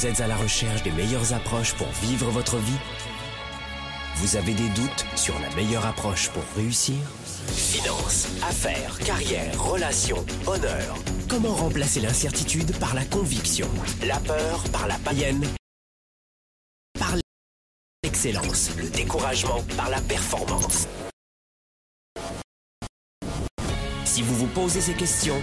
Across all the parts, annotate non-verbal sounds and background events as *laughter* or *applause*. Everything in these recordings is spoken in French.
Vous êtes à la recherche des meilleures approches pour vivre votre vie? Vous avez des doutes sur la meilleure approche pour réussir? Finances, affaires, carrière, relations, honneur. Comment remplacer l'incertitude par la conviction? La peur par la païenne? Par l'excellence. Le découragement par la performance. Si vous vous posez ces questions,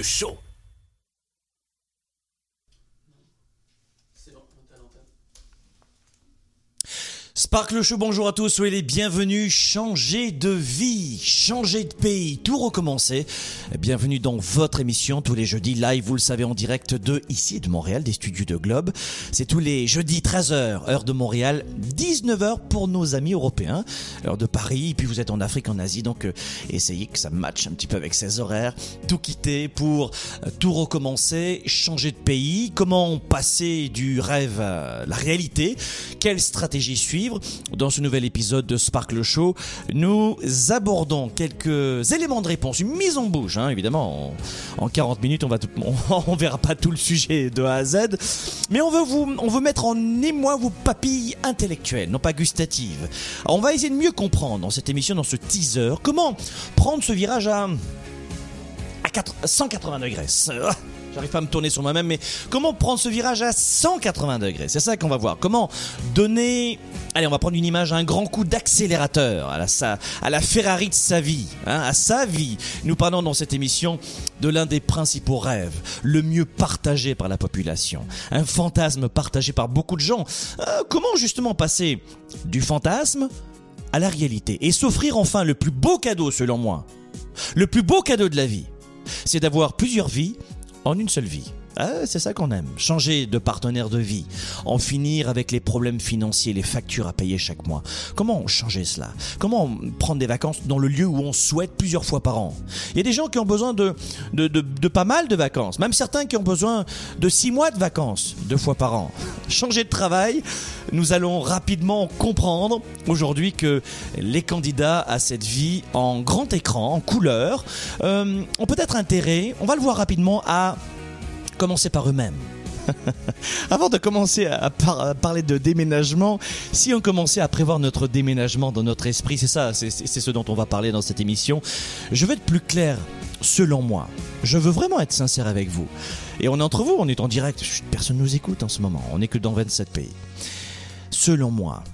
le show. Sparkle Show, bonjour à tous, soyez les bienvenus. Changer de vie, changer de pays, tout recommencer. Bienvenue dans votre émission tous les jeudis live, vous le savez, en direct de ici, de Montréal, des studios de Globe. C'est tous les jeudis 13h, heure de Montréal, 19h pour nos amis européens, heure de Paris, puis vous êtes en Afrique, en Asie, donc euh, essayez que ça matche un petit peu avec ces horaires. Tout quitter pour euh, tout recommencer, changer de pays, comment passer du rêve à la réalité, quelle stratégie suivre? Dans ce nouvel épisode de Sparkle Show, nous abordons quelques éléments de réponse, une mise en bouche, hein, évidemment. En, en 40 minutes, on va tout- *laughs* on, on verra pas tout le sujet de A à Z, mais on veut vous, on veut mettre en émoi vos papilles intellectuelles, non pas gustatives. On va essayer de mieux comprendre dans cette émission, dans ce teaser, comment prendre ce virage à à 4 180 degrés. *laughs* J'arrive pas à me tourner sur moi-même, mais comment prendre ce virage à 180 degrés? C'est ça qu'on va voir. Comment donner... Allez, on va prendre une image, un grand coup d'accélérateur à la, sa- à la Ferrari de sa vie, hein, à sa vie. Nous parlons dans cette émission de l'un des principaux rêves, le mieux partagé par la population, un fantasme partagé par beaucoup de gens. Euh, comment justement passer du fantasme à la réalité et s'offrir enfin le plus beau cadeau selon moi? Le plus beau cadeau de la vie, c'est d'avoir plusieurs vies en une seule vie. Ah, c'est ça qu'on aime. Changer de partenaire de vie. En finir avec les problèmes financiers, les factures à payer chaque mois. Comment changer cela? Comment prendre des vacances dans le lieu où on souhaite plusieurs fois par an? Il y a des gens qui ont besoin de, pas mal de vacances. Même certains qui ont besoin de six mois de vacances, deux fois par an. Changer de travail, nous allons rapidement comprendre aujourd'hui que les candidats à cette vie en grand écran, en couleur, euh, ont peut-être intérêt, on va le voir rapidement, à commencer par eux-mêmes. *laughs* Avant de commencer à, par- à parler de déménagement, si on commençait à prévoir notre déménagement dans notre esprit, c'est ça, c'est ce dont on va parler dans cette émission, je veux être plus clair, selon moi. Je veux vraiment être sincère avec vous. Et on est entre vous, on est en direct, personne ne nous écoute en ce moment, on n'est que dans 27 pays. Selon moi,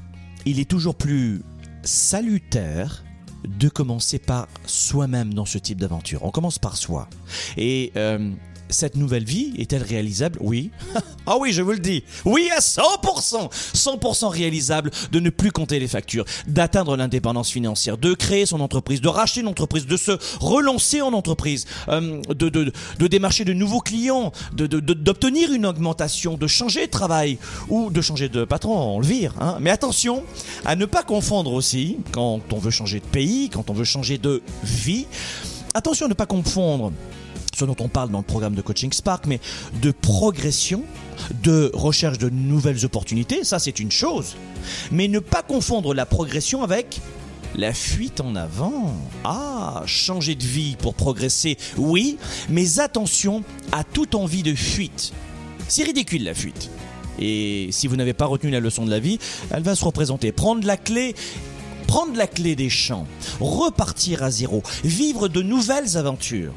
il est toujours plus salutaire de commencer par soi-même dans ce type d'aventure. On commence par soi. Et euh, cette nouvelle vie est-elle réalisable? Oui. *laughs* ah oui, je vous le dis. Oui, à 100%. 100% réalisable de ne plus compter les factures, d'atteindre l'indépendance financière, de créer son entreprise, de racheter une entreprise, de se relancer en entreprise, euh, de, démarcher de nouveaux clients, d'obtenir une augmentation, de changer de travail ou de changer de patron, on le vire. Hein. Mais attention à ne pas confondre aussi, quand on veut changer de pays, quand on veut changer de vie, attention à ne pas confondre ce dont on parle dans le programme de coaching Spark, mais de progression, de recherche de nouvelles opportunités, ça c'est une chose. Mais ne pas confondre la progression avec la fuite en avant. Ah, changer de vie pour progresser, oui, mais attention à toute envie de fuite. C'est ridicule la fuite. Et si vous n'avez pas retenu la leçon de la vie, elle va se représenter. Prendre la clé prendre la clé des champs, repartir à zéro, vivre de nouvelles aventures.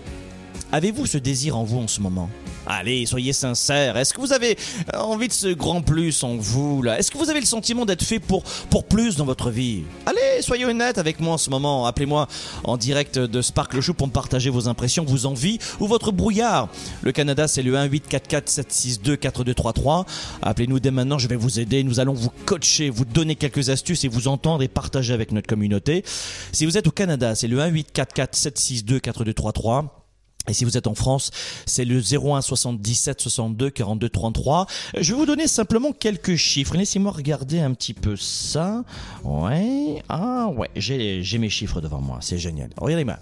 Avez-vous ce désir en vous en ce moment? Allez, soyez sincères. Est-ce que vous avez envie de ce grand plus en vous là? Est-ce que vous avez le sentiment d'être fait pour pour plus dans votre vie? Allez, soyez honnête avec moi en ce moment. Appelez-moi en direct de Sparkle Show pour me partager vos impressions, vos envies ou votre brouillard. Le Canada, c'est le 1 844 762 4233. Appelez-nous dès maintenant, je vais vous aider. Nous allons vous coacher, vous donner quelques astuces et vous entendre et partager avec notre communauté. Si vous êtes au Canada, c'est le 1 844 762 4233. Et si vous êtes en France, c'est le 01 77 62 42 33. Je vais vous donner simplement quelques chiffres. Laissez-moi regarder un petit peu ça. Ouais. Ah ouais, j'ai mes chiffres devant moi. C'est génial. Regardez-moi.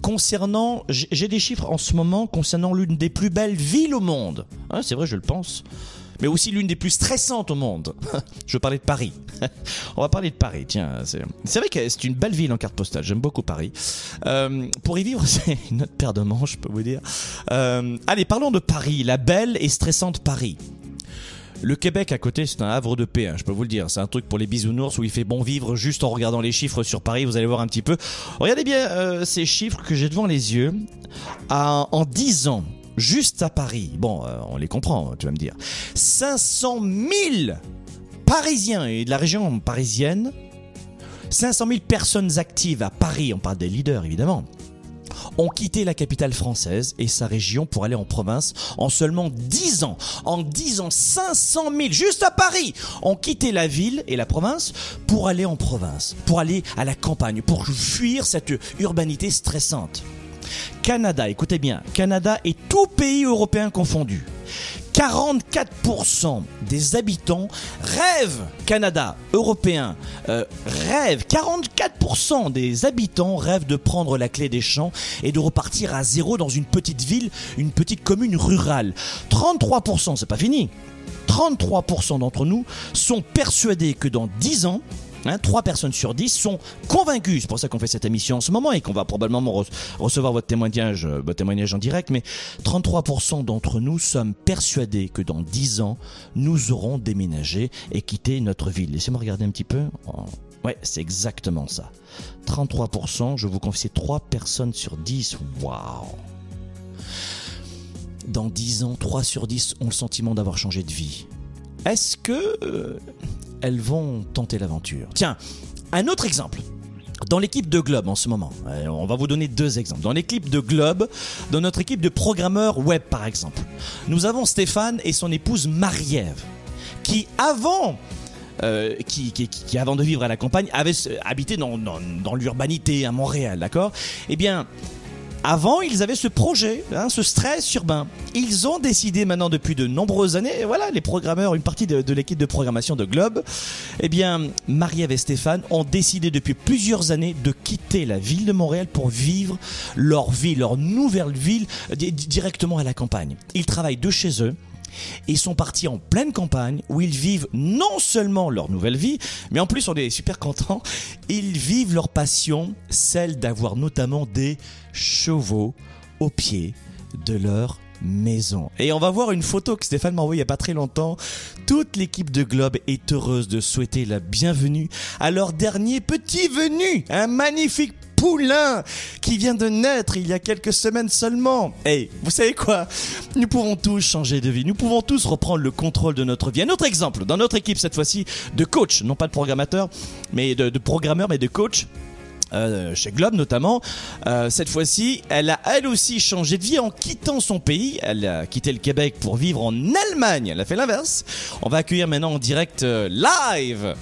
Concernant, j'ai des chiffres en ce moment concernant l'une des plus belles villes au monde. Hein, c'est vrai, je le pense. Mais aussi l'une des plus stressantes au monde. *laughs* je parlais de Paris. *laughs* On va parler de Paris. Tiens, c'est vrai que c'est une belle ville en carte postale. J'aime beaucoup Paris. Euh, pour y vivre, *laughs* c'est une autre paire de manches, je peux vous dire. Euh, allez, parlons de Paris, la belle et stressante Paris. Le Québec à côté, c'est un havre de paix, hein, je peux vous le dire. C'est un truc pour les bisounours où il fait bon vivre juste en regardant les chiffres sur Paris. Vous allez voir un petit peu. Regardez bien euh, ces chiffres que j'ai devant les yeux. À- en 10 ans, juste à Paris, bon, euh, on les comprend, tu vas me dire. 500 000 Parisiens et de la région parisienne 500 000 personnes actives à Paris, on parle des leaders évidemment, ont quitté la capitale française et sa région pour aller en province en seulement 10 ans. En 10 ans, 500 000, juste à Paris, ont quitté la ville et la province pour aller en province, pour aller à la campagne, pour fuir cette urbanité stressante. Canada, écoutez bien, Canada et tout pays européen confondu. 44% des habitants rêvent, Canada, européen, euh, rêvent, 44% des habitants rêvent de prendre la clé des champs et de repartir à zéro dans une petite ville, une petite commune rurale. 33%, c'est pas fini. 33% d'entre nous sont persuadés que dans 10 ans, Hein, 3 personnes sur 10 sont convaincues, c'est pour ça qu'on fait cette émission en ce moment et qu'on va probablement re- recevoir votre témoignage, euh, votre témoignage en direct, mais 33% d'entre nous sommes persuadés que dans 10 ans, nous aurons déménagé et quitté notre ville. Laissez-moi regarder un petit peu. Oh, Ouais, c'est exactement ça. 33%, je vous confie, 3 personnes sur 10. Waouh Dans 10 ans, 3 sur 10 ont le sentiment d'avoir changé de vie. Est-ce que euh, elles vont tenter l'aventure Tiens, un autre exemple. Dans l'équipe de Globe en ce moment, euh, on va vous donner deux exemples. Dans l'équipe de Globe, dans notre équipe de programmeurs web par exemple, nous avons Stéphane et son épouse Marie-Ève, qui avant euh, de vivre à la campagne, avaient euh, habité dans, dans, dans l'urbanité à Montréal, d'accord? Eh bien, avant, ils avaient ce projet, hein, ce stress urbain. Ils ont décidé maintenant depuis de nombreuses années, et voilà, les programmeurs, une partie de, l'équipe de programmation de Globe, eh bien, Marie-Ève et Stéphane ont décidé depuis plusieurs années de quitter la ville de Montréal pour vivre leur vie, leur nouvelle ville di- directement à la campagne. Ils travaillent de chez eux. Et sont partis en pleine campagne où ils vivent non seulement leur nouvelle vie, mais en plus on est super contents, ils vivent leur passion, celle d'avoir notamment des chevaux au pied de leur maison. Et on va voir une photo que Stéphane m'a envoyée il n'y a pas très longtemps. Toute l'équipe de Globe est heureuse de souhaiter la bienvenue à leur dernier petit venu, un magnifique poulain qui vient de naître il y a quelques semaines seulement. Hey, vous savez quoi? Nous pouvons tous changer de vie. Nous pouvons tous reprendre le contrôle de notre vie. Un autre exemple, dans notre équipe cette fois-ci, de coach, non pas de programmateur, mais de, programmeur, mais de coach. Euh, chez Globe notamment. Euh, cette fois-ci, elle a elle aussi changé de vie en quittant son pays. Elle a quitté le Québec pour vivre en Allemagne. Elle a fait l'inverse. On va accueillir maintenant en direct euh, live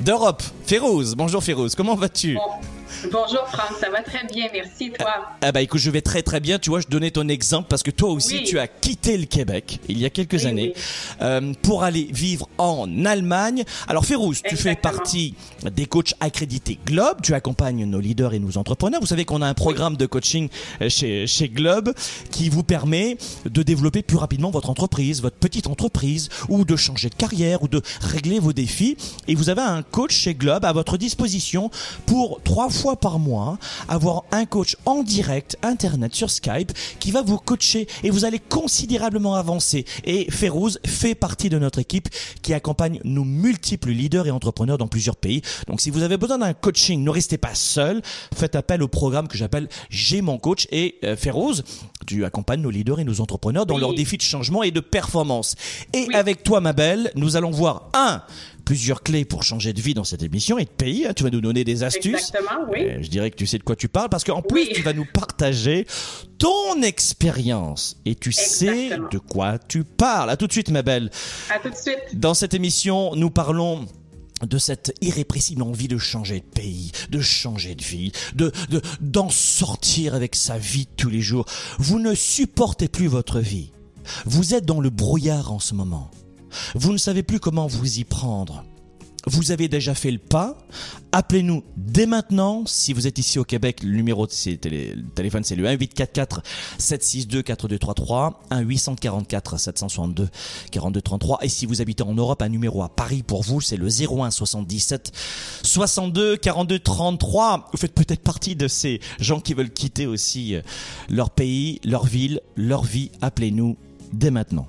d'Europe. Férouz, bonjour Férouz, comment vas-tu? Bonjour Franck, ça va très bien, merci toi. Ah bah écoute, je vais très très bien. Tu vois, je donnais ton exemple parce que toi aussi, Oui. tu as quitté le Québec il y a quelques Oui, années oui. euh, pour aller vivre en Allemagne. Alors Férouz, tu fais partie des coachs accrédités Globe. Tu accompagnes nos leaders et nos entrepreneurs. Vous savez qu'on a un programme de coaching euh, chez, chez Globe qui vous permet de développer plus rapidement votre entreprise, votre petite entreprise, ou de changer de carrière, ou de régler vos défis. Et vous avez un coach chez Globe à votre disposition pour trois fois par mois avoir un coach en direct internet sur Skype qui va vous coacher et vous allez considérablement avancer. Et Férouz fait partie de notre équipe qui accompagne nos multiples leaders et entrepreneurs dans plusieurs pays. Donc si vous avez besoin d'un coaching, ne restez pas seul. Faites appel au programme que j'appelle J'ai mon coach et euh, Férouz, tu accompagnes nos leaders et nos entrepreneurs dans Oui. leurs défis de changement et de performance. Et Oui. avec toi, ma belle, nous allons voir un plusieurs clés pour changer de vie dans cette émission et de pays. hein. Tu vas nous donner des astuces. Exactement, oui. Euh, je dirais que tu sais de quoi tu parles parce qu'en plus Oui. tu vas nous partager ton expérience et tu sais de quoi tu parles. À tout de suite ma belle. À tout de suite. Dans cette émission, nous parlons de cette irrépressible envie de changer de pays, de changer de vie, de de d'en sortir avec sa vie de tous les jours. Vous ne supportez plus votre vie. Vous êtes dans le brouillard en ce moment. Vous ne savez plus comment vous y prendre vous avez déjà fait le pas, appelez-nous dès maintenant. Si vous êtes ici au Québec, le numéro de télé, téléphone c'est le 1844 762 4233, 1 844 762 4233. Et si vous habitez en Europe, un numéro à Paris pour vous, c'est le 01 77 62 42 33. Vous faites peut-être partie de ces gens qui veulent quitter aussi leur pays, leur ville, leur vie. Appelez-nous dès maintenant.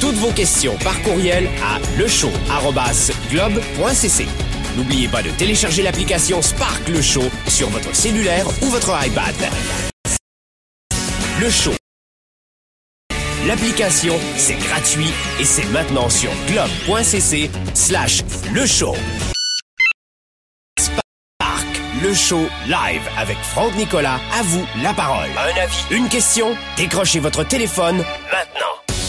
toutes vos questions par courriel à lechaud.globe.cc. N'oubliez pas de télécharger l'application Spark Le Show sur votre cellulaire ou votre iPad. Le Show. L'application, c'est gratuit et c'est maintenant sur globe.cc slash le show. Spark, le show live avec Franck Nicolas. À vous la parole. Un avis, une question, décrochez votre téléphone maintenant.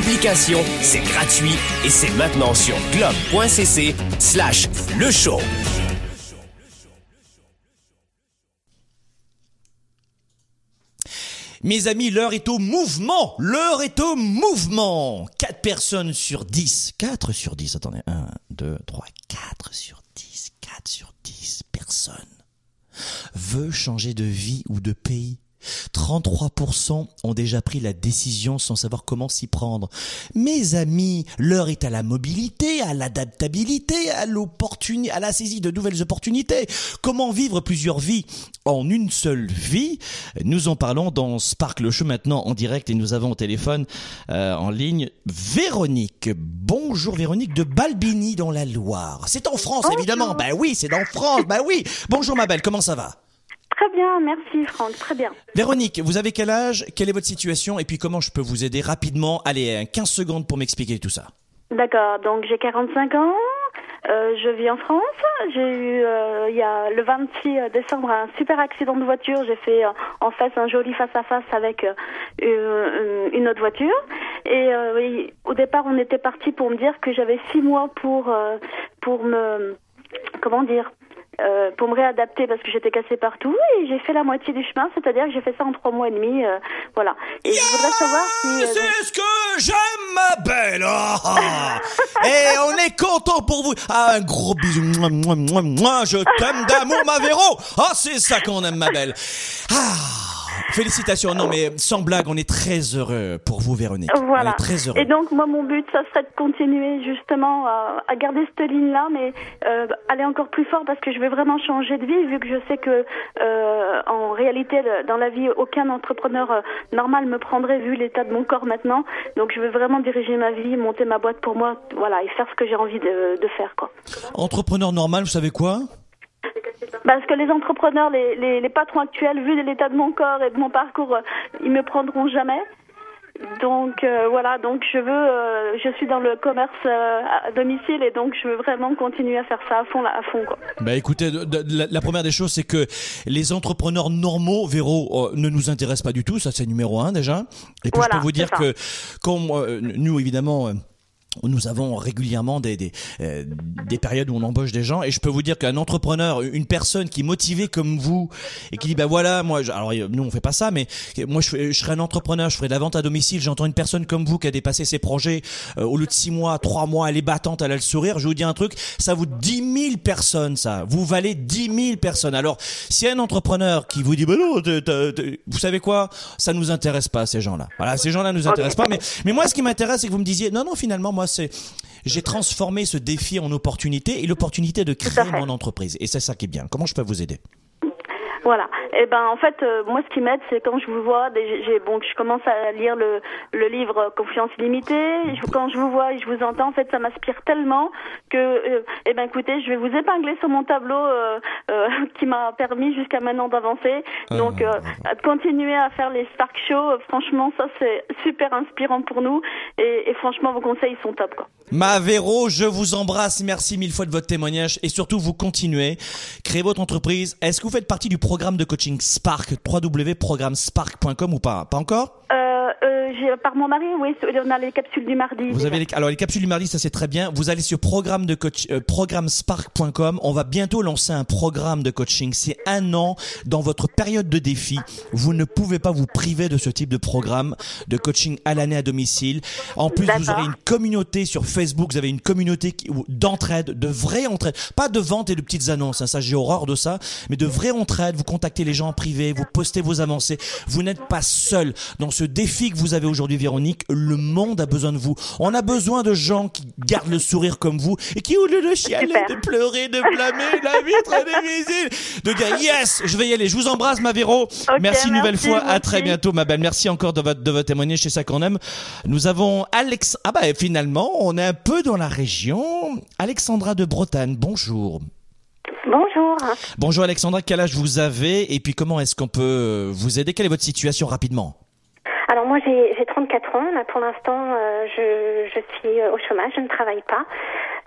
C'est gratuit et c'est maintenant sur globe.cc slash le show. Mes amis, l'heure est au mouvement. L'heure est au mouvement. 4 personnes sur 10. 4 sur 10. Attendez. 1, 2, 3, 4 sur 10. 4 sur 10 personnes veut changer de vie ou de pays 33% ont déjà pris la décision sans savoir comment s'y prendre. Mes amis, l'heure est à la mobilité, à l'adaptabilité, à l'opportunité, à la saisie de nouvelles opportunités. Comment vivre plusieurs vies en une seule vie? Nous en parlons dans Spark le Show maintenant en direct et nous avons au téléphone euh, en ligne Véronique. Bonjour Véronique de Balbini dans la Loire. C'est en France évidemment. Ben oui, c'est en France. Ben oui. Bonjour ma belle, comment ça va? Très bien, merci Franck, très bien. Véronique, vous avez quel âge? Quelle est votre situation? Et puis comment je peux vous aider rapidement? Allez, 15 secondes pour m'expliquer tout ça. D'accord, donc j'ai 45 ans, euh, je vis en France. J'ai eu, euh, il y a le 26 décembre, un super accident de voiture. J'ai fait euh, en face un joli face-à-face avec une, une, autre voiture. Et oui, au départ, on était parti pour me dire que j'avais six mois pour, pour me, comment dire, euh, pour me réadapter parce que j'étais cassée partout et j'ai fait la moitié du chemin, c'est-à-dire que j'ai fait ça en trois mois et demi, euh, voilà. Et je voudrais savoir si... Euh, c'est ce que j'aime, ma belle. Ah. Et on est content pour vous. Ah, Un gros bisou, moi, moi, moi, moi je t'aime d'amour, ma Véro. Ah, c'est ça qu'on aime, ma belle. Ah Félicitations. Non, mais sans blague, on est très heureux pour vous, Véronique. Voilà. On est très heureux. Et donc, moi, mon but, ça serait de continuer justement à, garder cette ligne-là, mais euh, aller encore plus fort parce que je vais vraiment changer de vie, vu que je sais que euh, en réalité, dans la vie, aucun entrepreneur euh, normal me prendrait vu l'état de mon corps maintenant. Donc, je veux vraiment diriger ma vie, monter ma boîte pour moi, voilà, et faire ce que j'ai envie de, de faire, quoi. Entrepreneur normal, vous savez quoi? Parce que les entrepreneurs, les, les, les patrons actuels, vu l'état de mon corps et de mon parcours, euh, ils me prendront jamais. Donc euh, voilà, donc je veux, euh, je suis dans le commerce à domicile et donc je veux vraiment continuer à faire ça à fond, là, à fond quoi. Bah écoutez, la, première des choses c'est que les entrepreneurs normaux, Véro, ne nous intéressent pas du tout, ça c'est numéro un déjà. Et puis je peux vous dire que comme nous évidemment nous avons régulièrement des des, euh, des périodes où on embauche des gens et je peux vous dire qu'un entrepreneur, une personne qui est motivée comme vous et qui dit bah voilà moi alors nous on fait pas ça mais moi je, je serais un entrepreneur, je ferais de la vente à domicile, j'entends une personne comme vous qui a dépassé ses projets euh, au lieu de six mois, trois mois, elle est battante, elle a le sourire, je vous dis un truc, ça vous 10 000 personnes ça, vous valez 10 000 personnes. Alors si un entrepreneur qui vous dit bah non, vous savez quoi, ça nous intéresse pas ces gens-là. Voilà, ces gens-là nous intéressent pas mais mais moi ce qui m'intéresse c'est que vous me disiez non non finalement moi c'est j'ai transformé ce défi en opportunité et l'opportunité de créer mon entreprise. Et c'est ça qui est bien. Comment je peux vous aider? Voilà. Et ben en fait, euh, moi ce qui m'aide, c'est quand je vous vois, j'ai bon, je commence à lire le, le livre Confiance illimitée. Je- quand je vous vois et je vous entends, en fait, ça m'inspire tellement que, euh, eh ben écoutez, je vais vous épingler sur mon tableau euh, euh, *laughs* qui m'a permis jusqu'à maintenant d'avancer. Donc, euh, à continuer à faire les Spark Show, franchement, ça c'est super inspirant pour nous. Et, et franchement, vos conseils ils sont top quoi. Ma Véro, je vous embrasse. Merci mille fois de votre témoignage et surtout vous continuez. Créez votre entreprise. Est-ce que vous faites partie du programme de coaching Spark, www.programmespark.com ou pas? Pas encore? Euh, par mon mari, oui, on a les capsules du mardi. Vous déjà. avez les, alors les capsules du mardi, ça c'est très bien. Vous allez sur programme de coach, euh, programmespark.com. On va bientôt lancer un programme de coaching. C'est un an dans votre période de défi. Vous ne pouvez pas vous priver de ce type de programme de coaching à l'année à domicile. En plus, vous aurez une communauté sur Facebook. Vous avez une communauté d'entraide, de vraie entraide, pas de vente et de petites annonces. hein, ça, j'ai horreur de ça, mais de vraie entraide. Vous contactez les gens en privé, vous postez vos avancées. Vous n'êtes pas seul dans ce défi que vous avez aujourd'hui, Véronique. Le monde a besoin de vous. On a besoin de gens qui gardent le sourire comme vous et qui, au lieu de chialer, de pleurer, de blâmer la vitre difficile, de dire yes, je vais y aller. Je vous embrasse, ma Véro. merci une nouvelle merci, fois. moi À très bientôt, ma belle. Merci encore de votre, de votre témoignage. C'est ça qu'on aime. Nous avons Alex. Ah bah finalement, on est un peu dans la région. Alexandra de Bretagne. Bonjour. Bonjour. Bonjour Alexandra. Quel âge vous avez et puis comment est-ce qu'on peut vous aider? Quelle est votre situation rapidement? Moi j'ai j'ai 34 ans. Là, pour l'instant, euh, je, je suis euh, au chômage, je ne travaille pas.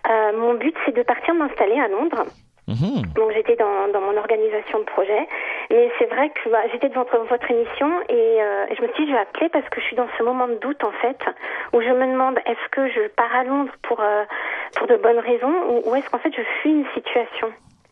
Euh, mon but c'est de partir m'installer à Londres. Mhm. Donc j'étais dans, dans mon organisation de projet. Mais c'est vrai que bah, j'étais devant votre, émission et, euh, et je me suis dit je vais appeler parce que je suis dans ce moment de doute en fait où je me demande est-ce que je pars à Londres pour, pour de bonnes raisons ou, ou est-ce qu'en fait je fuis une situation?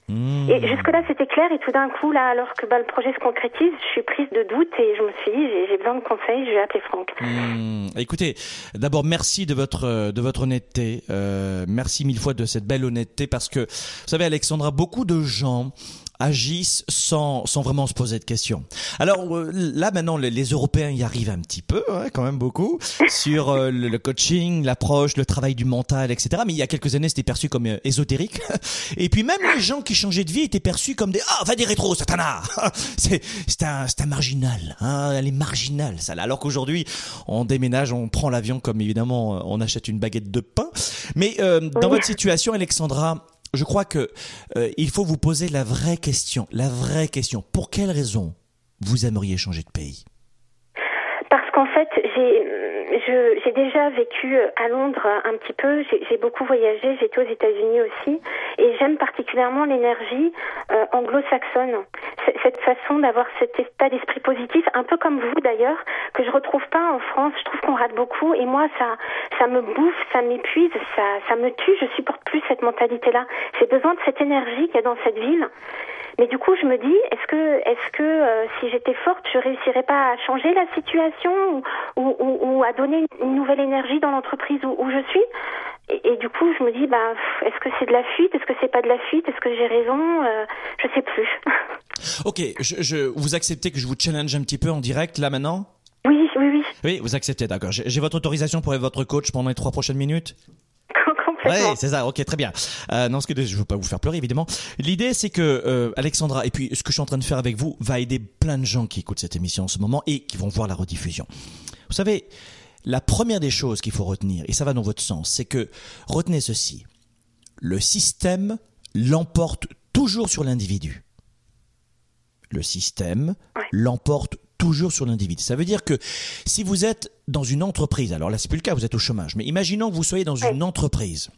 Et jusque-là, c'était clair. Et tout d'un coup, là, alors que bah, le projet se concrétise, je suis prise de doute et je me suis dit, j'ai- j'ai besoin de conseils, je vais appeler Franck. Hmm, Écoutez, d'abord merci de votre euh, de votre honnêteté. Euh, merci mille fois de cette belle honnêteté parce que vous savez Alexandra, beaucoup de gens agissent sans sans vraiment se poser de questions. Alors euh, là maintenant les, les Européens y arrivent un petit peu, hein, quand même beaucoup *laughs* sur euh, le, le coaching, l'approche, le travail du mental, etc. Mais il y a quelques années c'était perçu comme euh, ésotérique. *laughs* Et puis même les gens qui changeaient de vie étaient perçus comme des ah va des rétros satana. *laughs* c'est c'est un c'est un marginal, hein, elle est marginale ça. là. Alors qu'aujourd'hui on déménage, on prend l'avion comme évidemment on achète une baguette de pain. Mais euh, dans votre situation Alexandra, je crois que euh, il faut vous poser la vraie question, la vraie question. Pour quelle raison vous aimeriez changer de pays Parce qu'en fait, j'ai je- j'ai déjà vécu à Londres un petit peu, j'ai beaucoup voyagé, j'étais aux États-Unis aussi, et j'aime particulièrement l'énergie euh, anglo-saxonne. Cette façon d'avoir cet état d'esprit positif, un peu comme vous d'ailleurs, que je retrouve pas en France. Je trouve qu'on rate beaucoup, et moi, ça, ça me bouffe, ça m'épuise, ça, ça me tue. Je supporte plus cette mentalité-là. J'ai besoin de cette énergie qu'il y a dans cette ville. Mais du coup, je me dis, est-ce que, est-ce que euh, si j'étais forte, je réussirais pas à changer la situation ou, ou, ou- ou à donner une nouvelle énergie dans l'entreprise où, où je suis? Et, et du coup, je me dis, pff, est-ce que c'est de la fuite? Est-ce que c'est pas de la fuite? Est-ce que j'ai raison? Euh, Je sais plus. *laughs* Ok, je, je vous acceptez que je vous challenge un petit peu en direct là maintenant? Oui, oui, oui, Oui, vous acceptez, d'accord. J'ai votre autorisation pour être votre coach pendant les trois prochaines minutes? Complètement. Ouais, c'est ça. Ok, très bien. Euh, non, ce que je veux pas vous faire pleurer, évidemment. L'idée, c'est que euh, Alexandra, et puis ce que je suis en train de faire avec vous, va aider plein de gens qui écoutent cette émission en ce moment et qui vont voir la rediffusion. Vous savez, la première des choses qu'il faut retenir, et ça va dans votre sens, c'est que retenez ceci le système l'emporte toujours sur l'individu. Le système l'emporte toujours sur l'individu. Ça veut dire que si vous êtes dans une entreprise, alors là c'est plus le cas, vous êtes au chômage, mais imaginons que vous soyez dans une entreprise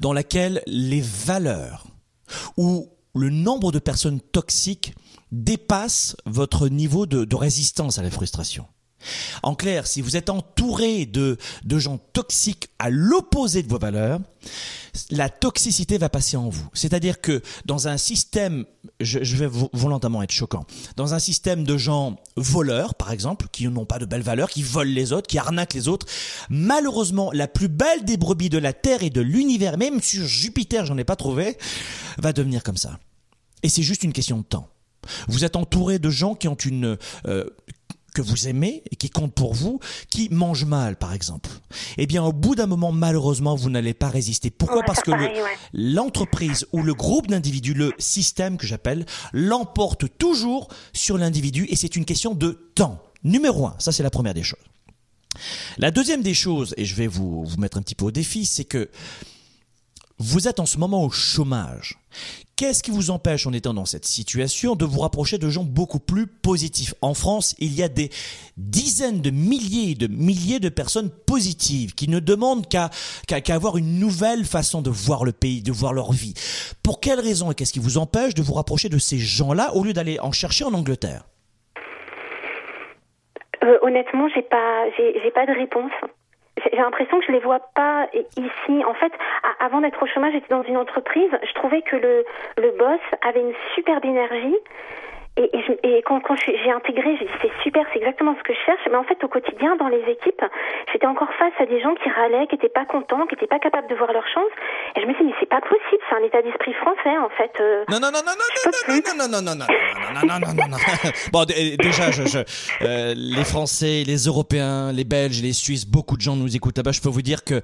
dans laquelle les valeurs ou le nombre de personnes toxiques dépasse votre niveau de, de résistance à la frustration. En clair, si vous êtes entouré de, de gens toxiques à l'opposé de vos valeurs, la toxicité va passer en vous. C'est-à-dire que dans un système, je, vais vo- volontairement être choquant, dans un système de gens voleurs, par exemple, qui n'ont pas de belles valeurs, qui volent les autres, qui arnaquent les autres, malheureusement, la plus belle des brebis de la Terre et de l'univers, même sur Jupiter, j'en ai pas trouvé, va devenir comme ça. Et c'est juste une question de temps. Vous êtes entouré de gens qui ont une euh, que vous aimez et qui comptent pour vous, qui mangent mal, par exemple. Eh bien, au bout d'un moment, malheureusement, vous n'allez pas résister. Pourquoi Parce que le- pareil, ouais. l'entreprise ou le groupe d'individus, le système que j'appelle, l'emporte toujours sur l'individu et c'est une question de temps. Numéro un, ça c'est la première des choses. La deuxième des choses, et je vais vous, vous mettre un petit peu au défi, c'est que vous êtes en ce moment au chômage. Qu'est-ce qui vous empêche, en étant dans cette situation, de vous rapprocher de gens beaucoup plus positifs? En France, il y a des dizaines de milliers et de milliers de personnes positives qui ne demandent qu'à avoir une nouvelle façon de voir le pays, de voir leur vie. Pour quelles raisons et qu'est-ce qui vous empêche de vous rapprocher de ces gens-là au lieu d'aller en chercher en Angleterre? Euh, honnêtement, j'ai pas, j'ai pas de réponse. J'ai l'impression que je les vois pas ici. En fait, avant d'être au chômage, j'étais dans une entreprise. Je trouvais que le le boss avait une superbe énergie. Et, et, je- et quand, quand je j'ai intégré, j'ai dit c'est super, c'est exactement ce que je cherche. Mais en fait, au quotidien, dans les équipes, j'étais encore face à des gens qui râlaient, qui étaient pas contents, qui étaient pas capables de voir leur chance. Et je me suis dit mais c'est pas possible, c'est un état d'esprit français en fait. Euh, Non, non, non, non, non, non, non, non, non, non, non, non, non, non, non, non, non. Bon, déjà, je, je, euh, les Français, les Européens, les Belges, les Suisses, beaucoup de gens nous écoutent là-bas. Je peux vous dire que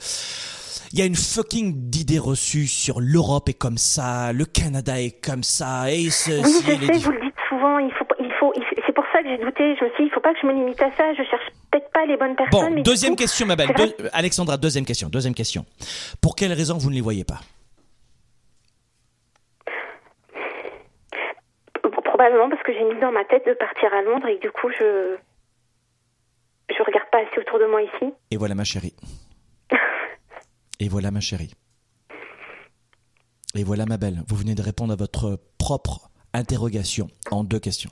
il y a une fucking idée reçue sur l'Europe est comme ça, le Canada est comme ça, et Oui, ceci, je et les sais, vous le dites souvent. Il faut, il faut. il- C'est pour ça que j'ai douté. Je me suis dit, il faut pas que je me limite à ça. Je cherche peut-être pas les bonnes personnes. Bon, mais deuxième coup, question, ma belle. Deux- Alexandra, deuxième question, deuxième question. Pour quelle raison vous ne les voyez pas? Probablement parce que j'ai mis dans ma tête de partir à Londres et que du coup, je je regarde pas assez autour de moi ici. Et voilà, ma chérie. *laughs* Et voilà, ma chérie. Et voilà, ma belle. Vous venez de répondre à votre propre interrogation en deux questions.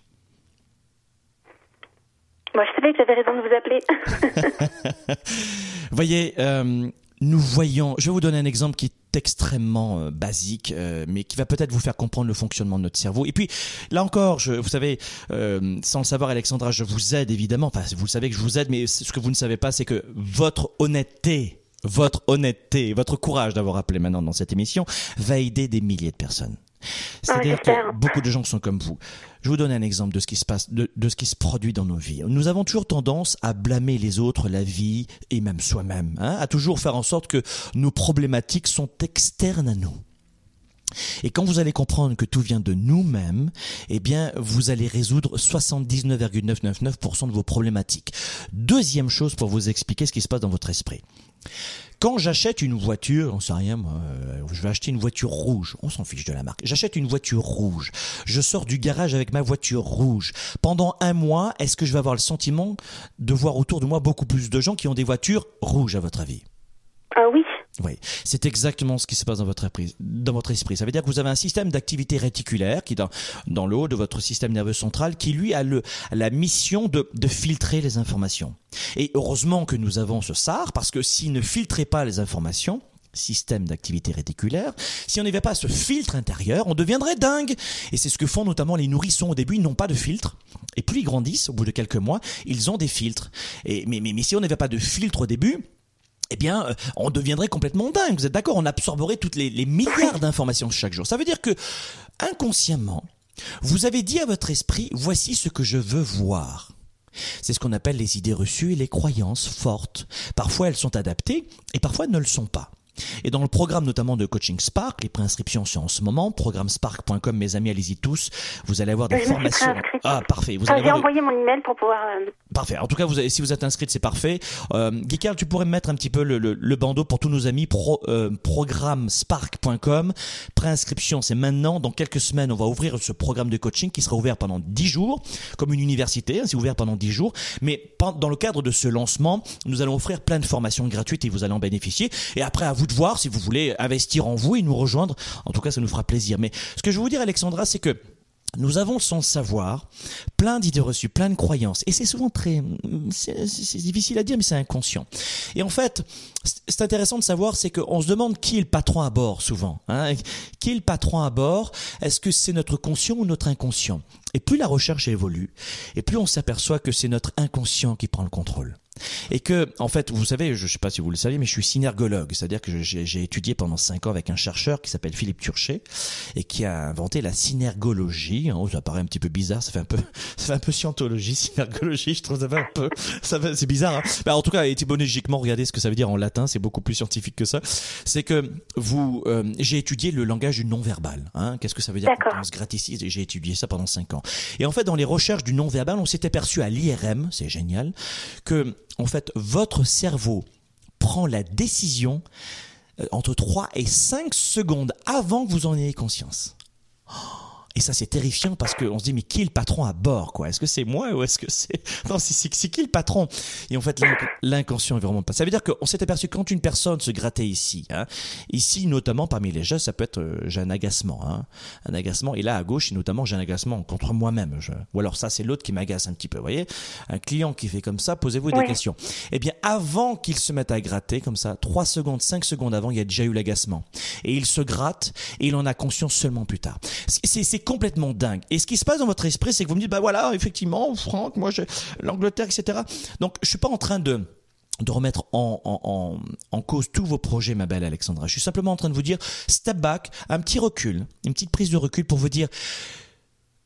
Moi, je savais que j'avais raison de vous appeler. *laughs* Voyez, euh, nous voyons. Je vais vous donner un exemple qui est extrêmement euh, basique, euh, mais qui va peut-être vous faire comprendre le fonctionnement de notre cerveau. Et puis, là encore, je, vous savez, euh, sans le savoir, Alexandra, je vous aide évidemment. Enfin, vous le savez que je vous aide, mais ce que vous ne savez pas, c'est que votre honnêteté. Votre honnêteté, votre courage d'avoir appelé maintenant dans cette émission va aider des milliers de personnes. C'est-à-dire que beaucoup de gens sont comme vous. Je vous donne un exemple de ce qui se passe, de, de ce qui se produit dans nos vies. Nous avons toujours tendance à blâmer les autres, la vie et même soi-même, hein, à toujours faire en sorte que nos problématiques sont externes à nous. Et quand vous allez comprendre que tout vient de nous-mêmes, eh bien, vous allez résoudre 79,999% de vos problématiques. Deuxième chose pour vous expliquer ce qui se passe dans votre esprit. Quand j'achète une voiture, on sait rien, moi, euh, je vais acheter une voiture rouge, on s'en fiche de la marque. J'achète une voiture rouge. Je sors du garage avec ma voiture rouge. Pendant un mois, est-ce que je vais avoir le sentiment de voir autour de moi beaucoup plus de gens qui ont des voitures rouges, à votre avis? Ah oui. Oui, c'est exactement ce qui se passe dans votre, esprit. Ça veut dire que vous avez un système d'activité réticulaire qui est dans, le haut de votre système nerveux central qui, lui, a, la mission de, filtrer les informations. Et heureusement que nous avons ce SAR, parce que s'il ne filtrait pas les informations, système d'activité réticulaire, si on n'avait pas ce filtre intérieur, on deviendrait dingue. Et c'est ce que font notamment les nourrissons au début, ils n'ont pas de filtre. Et plus ils grandissent, au bout de quelques mois, ils ont des filtres. Et, mais si on n'avait pas de filtre au début, eh bien, euh, on deviendrait complètement dingue. Vous êtes d'accord? On absorberait toutes les, les milliards d'informations chaque jour. Ça veut dire que, inconsciemment, vous avez dit à votre esprit, voici ce que je veux voir. C'est ce qu'on appelle les idées reçues et les croyances fortes. Parfois, elles sont adaptées et parfois, elles ne le sont pas. Et dans le programme notamment de coaching Spark, les préinscriptions sont en ce moment, programmespark.com, mes amis, allez-y tous. Vous allez avoir des formations. Ah, parfait. Vous Enfin, allez j'ai envoyé mon email pour pouvoir. euh, Parfait. En tout cas, vous avez- si vous êtes inscrite, c'est parfait. Euh, Guy Carl, tu pourrais me mettre un petit peu le, le, le bandeau pour tous nos amis. Pro, euh, programmespark.com. Préinscription, c'est maintenant. Dans quelques semaines, on va ouvrir ce programme de coaching qui sera ouvert pendant 10 jours, comme une université. hein, c'est ouvert pendant 10 jours. Mais dans le cadre de ce lancement, nous allons offrir plein de formations gratuites et vous allez en bénéficier. Et après, à vous de voir si vous voulez investir en vous et nous rejoindre. En tout cas, ça nous fera plaisir. Mais ce que je veux vous dire, Alexandra, c'est que nous avons sans savoir plein d'idées reçues, plein de croyances. Et c'est souvent très... C'est c'est difficile à dire, mais c'est inconscient. Et en fait, c'est intéressant de savoir, c'est qu'on se demande qui est le patron à bord souvent. Hein qui est le patron à bord? Est-ce que c'est notre conscient ou notre inconscient? Et plus la recherche évolue, et plus on s'aperçoit que c'est notre inconscient qui prend le contrôle. Et que, en fait, vous savez, je ne sais pas si vous le savez, mais je suis synergologue, c'est-à-dire que j'ai j'ai étudié pendant cinq ans avec un chercheur qui s'appelle Philippe Turchet et qui a inventé la synergologie. Oh, ça paraît un petit peu bizarre, ça fait un peu, *laughs* ça fait un peu scientologie, *laughs* synergologie. Je trouve ça fait un peu, ça fait- c'est bizarre. Hein Bah, en tout cas, étymologiquement, regardez ce que ça veut dire en latin. C'est beaucoup plus scientifique que ça. C'est que vous, euh, j'ai étudié le langage du non-verbal. Hein Qu'est-ce que ça veut dire D'accord. quand on se gratifie J'ai étudié ça pendant cinq ans. Et en fait, dans les recherches du non-verbal, on s'est aperçu à l'IRM, c'est génial, que en fait, votre cerveau prend la décision euh, entre 3 et 5 secondes avant que vous en ayez conscience. Oh, Et ça, c'est terrifiant parce qu'on se dit, mais qui est le patron à bord, quoi? Est-ce que c'est moi ou est-ce que c'est... *laughs* Non, c'est, qui le patron? Et en fait, l'inc- l'inconscient est vraiment pas... Ça veut dire qu'on s'est aperçu que quand une personne se grattait ici, hein, ici, notamment parmi les jeunes, ça peut être, euh, j'ai un agacement, hein, un agacement, et là, à gauche, notamment, j'ai un agacement contre moi-même. Je... Ou alors ça, c'est l'autre qui m'agace un petit peu, vous voyez? Un client qui fait comme ça, posez-vous des questions. Eh bien, avant qu'il se mette à gratter, comme ça, 3 secondes, 5 secondes avant, il y a déjà eu l'agacement. Et il se gratte, et il en a conscience seulement plus tard. C'est complètement dingue. Et ce qui se passe dans votre esprit, c'est que vous me dites, bah voilà, effectivement, Franck, moi, l'Angleterre, etc. Donc, je suis pas en train de de remettre en, en, en cause tous vos projets, ma belle Alexandra. Je suis simplement en train de vous dire, step back, un petit recul, une petite prise de recul pour vous dire,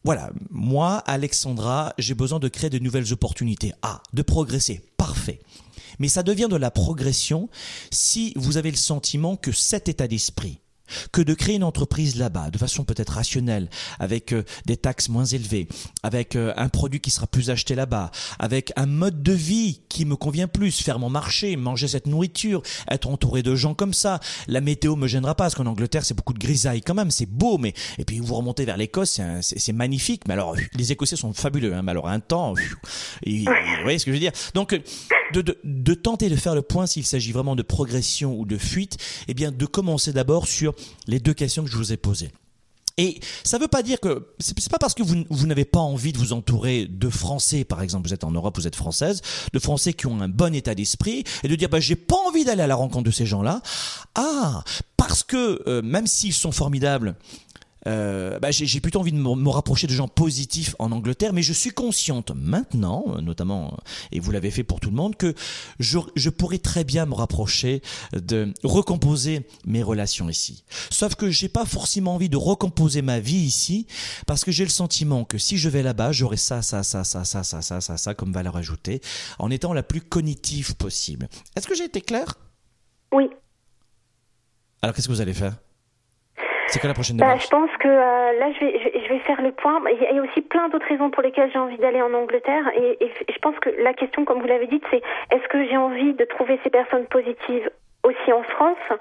voilà, moi, Alexandra, j'ai besoin de créer de nouvelles opportunités. Ah, de progresser. Parfait. Mais ça devient de la progression si vous avez le sentiment que cet état d'esprit, que de créer une entreprise là-bas de façon peut-être rationnelle, avec euh, des taxes moins élevées, avec euh, un produit qui sera plus acheté là-bas, avec un mode de vie qui me convient plus, faire mon marché, manger cette nourriture, être entouré de gens comme ça. La météo me gênera pas, parce qu'en Angleterre c'est beaucoup de grisaille quand même, c'est beau, mais et puis vous remontez vers l'Écosse, c'est magnifique. Mais alors les Écossais sont fabuleux, hein, mais alors un temps, et, vous voyez ce que je veux dire? Donc euh, de, de, de tenter de faire le point s'il s'agit vraiment de progression ou de fuite, eh bien de commencer d'abord sur les deux questions que je vous ai posées. Et ça veut pas dire que c'est c'est pas parce que vous, vous n'avez pas envie de vous entourer de Français, par exemple, vous êtes en Europe, vous êtes française, de Français qui ont un bon état d'esprit et de dire bah j'ai pas envie d'aller à la rencontre de ces gens-là. Ah, parce que euh, même s'ils sont formidables. Euh, bah, j'ai plutôt envie de me, rapprocher de gens positifs en Angleterre, mais je suis consciente maintenant, notamment, euh, et vous l'avez fait pour tout le monde, que je, je pourrais très bien me rapprocher de recomposer mes relations ici. Sauf que j'ai pas forcément envie de recomposer ma vie ici, parce que j'ai le sentiment que si je vais là-bas, j'aurai ça, ça, ça, ça, ça, ça, ça, ça, ça comme valeur ajoutée, en étant la plus cognitive possible. Est-ce que j'ai été clair Oui. Alors qu'est-ce que vous allez faire? C'est quoi la prochaine Bah, démarche je pense que euh, là, je vais, je, je vais faire le point. Il y a- aussi plein d'autres raisons pour lesquelles j'ai envie d'aller en Angleterre. Et, et je pense que la question, comme vous l'avez dit, c'est est-ce que j'ai envie de trouver ces personnes positives aussi en France?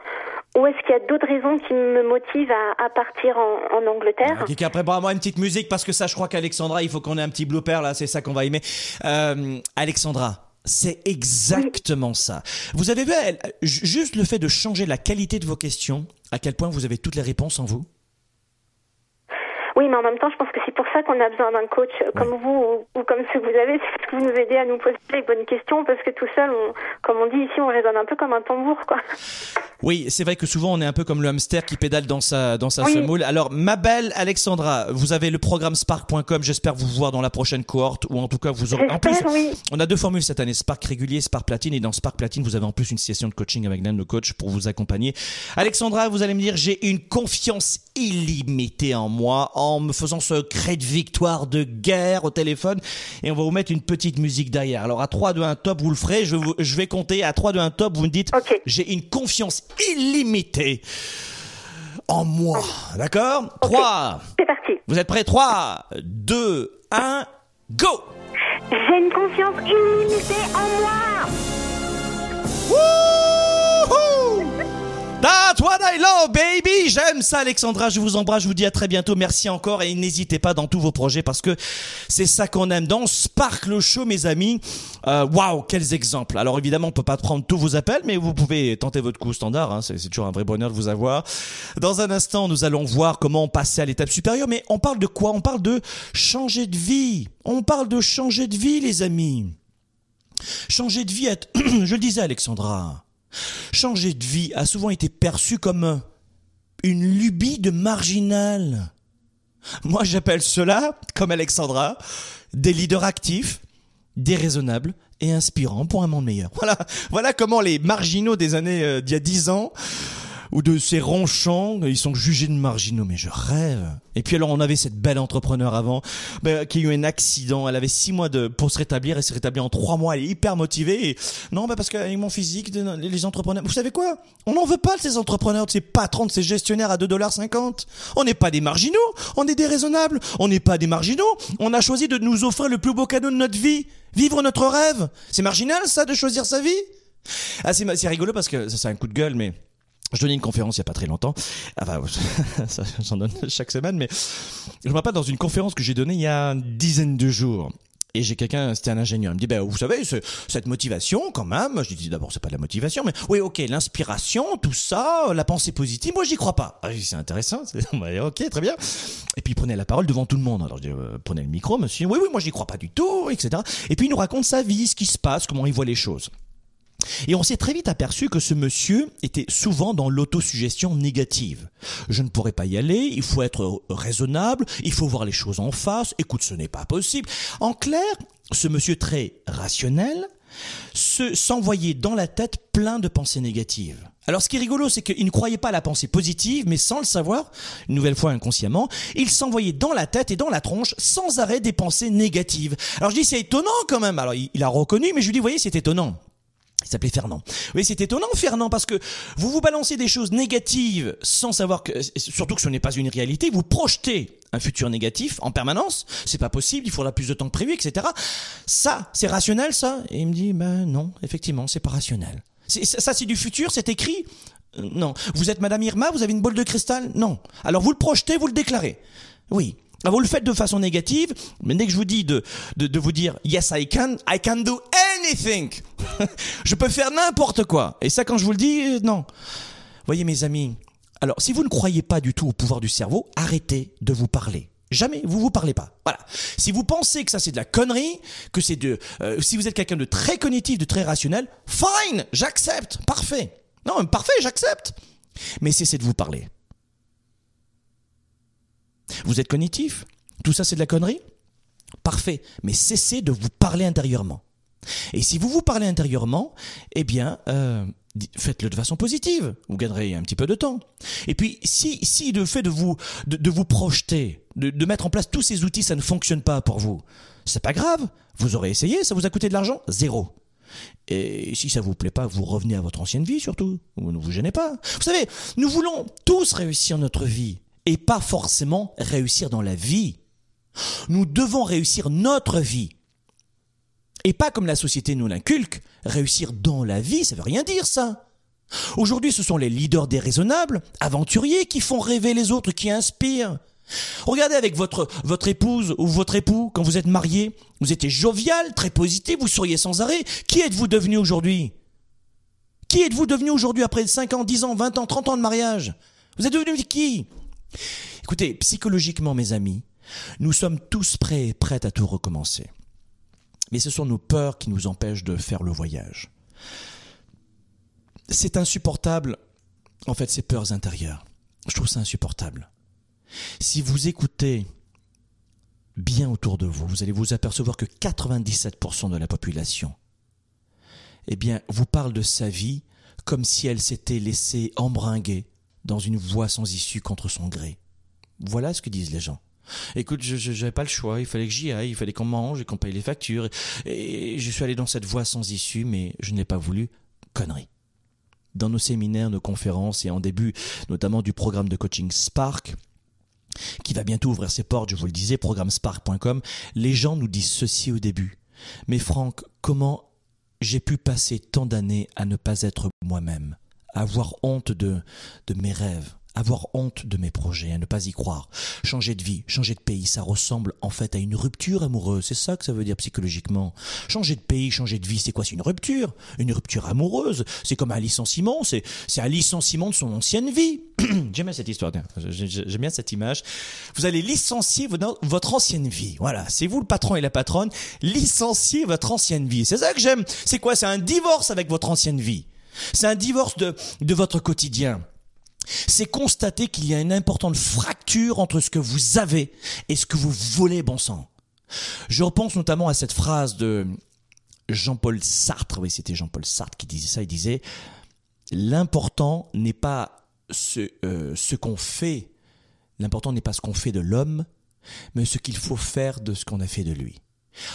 Ou est-ce qu'il y a d'autres raisons qui me motivent à, à partir en, en Angleterre? Ok, après, moi une petite musique parce que ça, je crois qu'Alexandra, il faut qu'on ait un petit blooper là, c'est ça qu'on va aimer. Euh, Alexandra, c'est exactement ça. Vous avez vu, juste le fait de changer la qualité de vos questions, à quel point vous avez toutes les réponses en vous? Oui, mais en même temps, je pense que c'est ça qu'on a besoin d'un coach euh, comme vous ou, ou comme ceux que vous avez, c'est que vous nous aidez à nous poser les bonnes questions, parce que tout seul, on, comme on dit ici, on résonne un peu comme un tambour, quoi. Oui, c'est vrai que souvent on est un peu comme le hamster qui pédale dans sa dans sa Oui. semoule. Alors, ma belle Alexandra, vous avez le programme spark.com. J'espère vous voir dans la prochaine cohorte ou en tout cas vous aurez. En plus, oui. on a deux formules cette année Spark régulier, Spark platine. Et dans Spark platine, vous avez en plus une session de coaching avec l'un de nos coachs pour vous accompagner. Alexandra, vous allez me dire, j'ai une confiance illimitée en moi en me faisant ce cri de victoire de guerre au téléphone. Et on va vous mettre une petite musique derrière. Alors à 3, 2, 1, top, vous le ferez. Je, vous- je vais compter à 3, 2, 1, top. Vous me dites, j'ai une confiance illimitée en moi. D'accord? 3. C'est parti. Vous êtes prêts? 3, 2, 1, go J'ai une confiance illimitée en moi. Wouhou That's what I love, baby J'aime ça, Alexandra. Je vous embrasse. Je vous dis à très bientôt. Merci encore et n'hésitez pas dans tous vos projets parce que c'est ça qu'on aime dans Sparkle Show, mes amis. Euh, Waouh, quels exemples. Alors évidemment, on peut pas prendre tous vos appels, mais vous pouvez tenter votre coup standard. Hein. C'est toujours un vrai bonheur de vous avoir. Dans un instant, nous allons voir comment passer à l'étape supérieure. Mais on parle de quoi? On parle de changer de vie. On parle de changer de vie, les amis. Changer de vie, être... *clears throat* je le disais, Alexandra. Changer de vie a souvent été perçu comme une lubie de marginal. Moi, j'appelle cela, comme Alexandra, des leaders actifs, déraisonnables et inspirants pour un monde meilleur. Voilà, comment les marginaux des années euh, d'il y a dix ans ou de ces ronchons, ils sont jugés de marginaux, mais je rêve. Et puis alors on avait cette belle entrepreneur avant, bah, qui a eu un accident, elle avait six mois de pour se rétablir, elle s'est rétablie en trois mois, elle est hyper motivée. Et, non, bah parce qu'avec mon physique, les entrepreneurs, vous savez quoi? On n'en veut pas de ces entrepreneurs, de ces patrons, de ces gestionnaires à 2,50$. On n'est pas des marginaux, on est des raisonnables, on n'est pas des marginaux, on a choisi de nous offrir le plus beau cadeau de notre vie, vivre notre rêve. C'est marginal ça de choisir sa vie? Ah, c'est rigolo parce que ça c'est un coup de gueule, mais je donnais une conférence il y a pas très longtemps. *laughs* Enfin, j'en donne chaque semaine, mais je me rappelle dans une conférence que j'ai donnée il y a une dizaine de jours. Et j'ai quelqu'un, c'était un ingénieur, il me dit, ben, vous savez, cette motivation, quand même, je dis d'abord, c'est pas de la motivation, mais oui, ok, l'inspiration, tout ça, la pensée positive, moi, j'y crois pas. Ah, c'est intéressant, *laughs* ok, très bien. Et puis, il prenait la parole devant tout le monde. Alors, je dis, euh, prenez le micro, monsieur, oui, oui, moi, j'y crois pas du tout, etc. Et puis, il nous raconte sa vie, ce qui se passe, comment il voit les choses. Et on s'est très vite aperçu que ce monsieur était souvent dans l'autosuggestion négative. Je ne pourrais pas y aller, il faut être raisonnable, il faut voir les choses en face, écoute, ce n'est pas possible. En clair, ce monsieur très rationnel se s'envoyait dans la tête plein de pensées négatives. Alors ce qui est rigolo, c'est qu'il ne croyait pas à la pensée positive, mais sans le savoir, une nouvelle fois inconsciemment, il s'envoyait dans la tête et dans la tronche sans arrêt des pensées négatives. Alors je dis c'est étonnant quand même. Alors il, a reconnu, mais je lui dis, voyez, c'est étonnant. Il s'appelait Fernand. Oui, c'est étonnant, Fernand, parce que vous vous balancez des choses négatives sans savoir que, surtout que ce n'est pas une réalité, vous projetez un futur négatif en permanence. C'est pas possible, il faudra plus de temps que prévu, etc. Ça, c'est rationnel, ça? Et il me dit, ben non, effectivement, c'est pas rationnel. Ça, c'est du futur, c'est écrit? Euh, non. Vous êtes Madame Irma, vous avez une boule de cristal? Non. Alors vous le projetez, vous le déclarez. Oui. Ah, vous le faites de façon négative, mais dès que je vous dis de, de, de vous dire yes I can, I can do anything. *laughs* je peux faire n'importe quoi. Et ça quand je vous le dis, euh, non. Voyez mes amis, alors si vous ne croyez pas du tout au pouvoir du cerveau, arrêtez de vous parler. Jamais, vous vous parlez pas. Voilà. Si vous pensez que ça c'est de la connerie, que c'est de, euh, si vous êtes quelqu'un de très cognitif, de très rationnel, fine, j'accepte, parfait. Non, parfait, j'accepte. Mais cessez de vous parler. Vous êtes cognitif Tout ça c'est de la connerie Parfait, mais cessez de vous parler intérieurement. Et si vous vous parlez intérieurement, eh bien, euh, faites-le de façon positive. Vous gagnerez un petit peu de temps. Et puis, si, si le fait de vous, de, vous projeter, de, de, mettre en place tous ces outils, ça ne fonctionne pas pour vous, c'est pas grave. Vous aurez essayé, ça vous a coûté de l'argent? Zéro. Et si ça vous plaît pas, vous revenez à votre ancienne vie surtout. Vous ne vous gênez pas. Vous savez, nous voulons tous réussir notre vie et pas forcément réussir dans la vie. Nous devons réussir notre vie. Et pas comme la société nous l'inculque, réussir dans la vie, ça veut rien dire ça. Aujourd'hui, ce sont les leaders déraisonnables, aventuriers, qui font rêver les autres, qui inspirent. Regardez avec votre, votre épouse ou votre époux, quand vous êtes marié, vous étiez jovial, très positif, vous souriez sans arrêt. Qui êtes-vous devenu aujourd'hui? Qui êtes-vous devenu aujourd'hui après 5 ans, 10 ans, 20 ans, 30 ans de mariage? Vous êtes devenu qui? Écoutez, psychologiquement, mes amis, nous sommes tous prêts et prêtes à tout recommencer. Mais ce sont nos peurs qui nous empêchent de faire le voyage. C'est insupportable, en fait, ces peurs intérieures. Je trouve ça insupportable. Si vous écoutez bien autour de vous, vous allez vous apercevoir que 97% de la population, eh bien, vous parle de sa vie comme si elle s'était laissée embringuer dans une voie sans issue contre son gré. Voilà ce que disent les gens. Écoute, je n'avais pas le choix, il fallait que j'y aille, il fallait qu'on mange et qu'on paye les factures. Et je suis allé dans cette voie sans issue, mais je n'ai pas voulu. Connerie. Dans nos séminaires, nos conférences et en début notamment du programme de coaching Spark, qui va bientôt ouvrir ses portes, je vous le disais, programmespark.com, les gens nous disent ceci au début. Mais Franck, comment j'ai pu passer tant d'années à ne pas être moi-même? Avoir honte de, de mes rêves, avoir honte de mes projets, à ne pas y croire. Changer de vie, changer de pays, ça ressemble en fait à une rupture amoureuse. C'est ça que ça veut dire psychologiquement. Changer de pays, changer de vie, c'est quoi? C'est une rupture. Une rupture amoureuse. C'est comme un licenciement. C'est, c'est un licenciement de son ancienne vie. *clears throat* J'aime bien cette histoire. J'aime bien cette image. Vous allez licencier votre ancienne vie. Voilà. C'est vous le patron et la patronne. Licencier votre ancienne vie. C'est ça que j'aime. C'est quoi? C'est un divorce avec votre ancienne vie. C'est un divorce de, de votre quotidien c'est constater qu'il y a une importante fracture entre ce que vous avez et ce que vous voulez, bon sang. Je repense notamment à cette phrase de Jean-Paul Sartre, oui c'était Jean-Paul Sartre qui disait ça, il disait L'important n'est pas ce, euh, ce qu'on fait, l'important n'est pas ce qu'on fait de l'homme, mais ce qu'il faut faire de ce qu'on a fait de lui.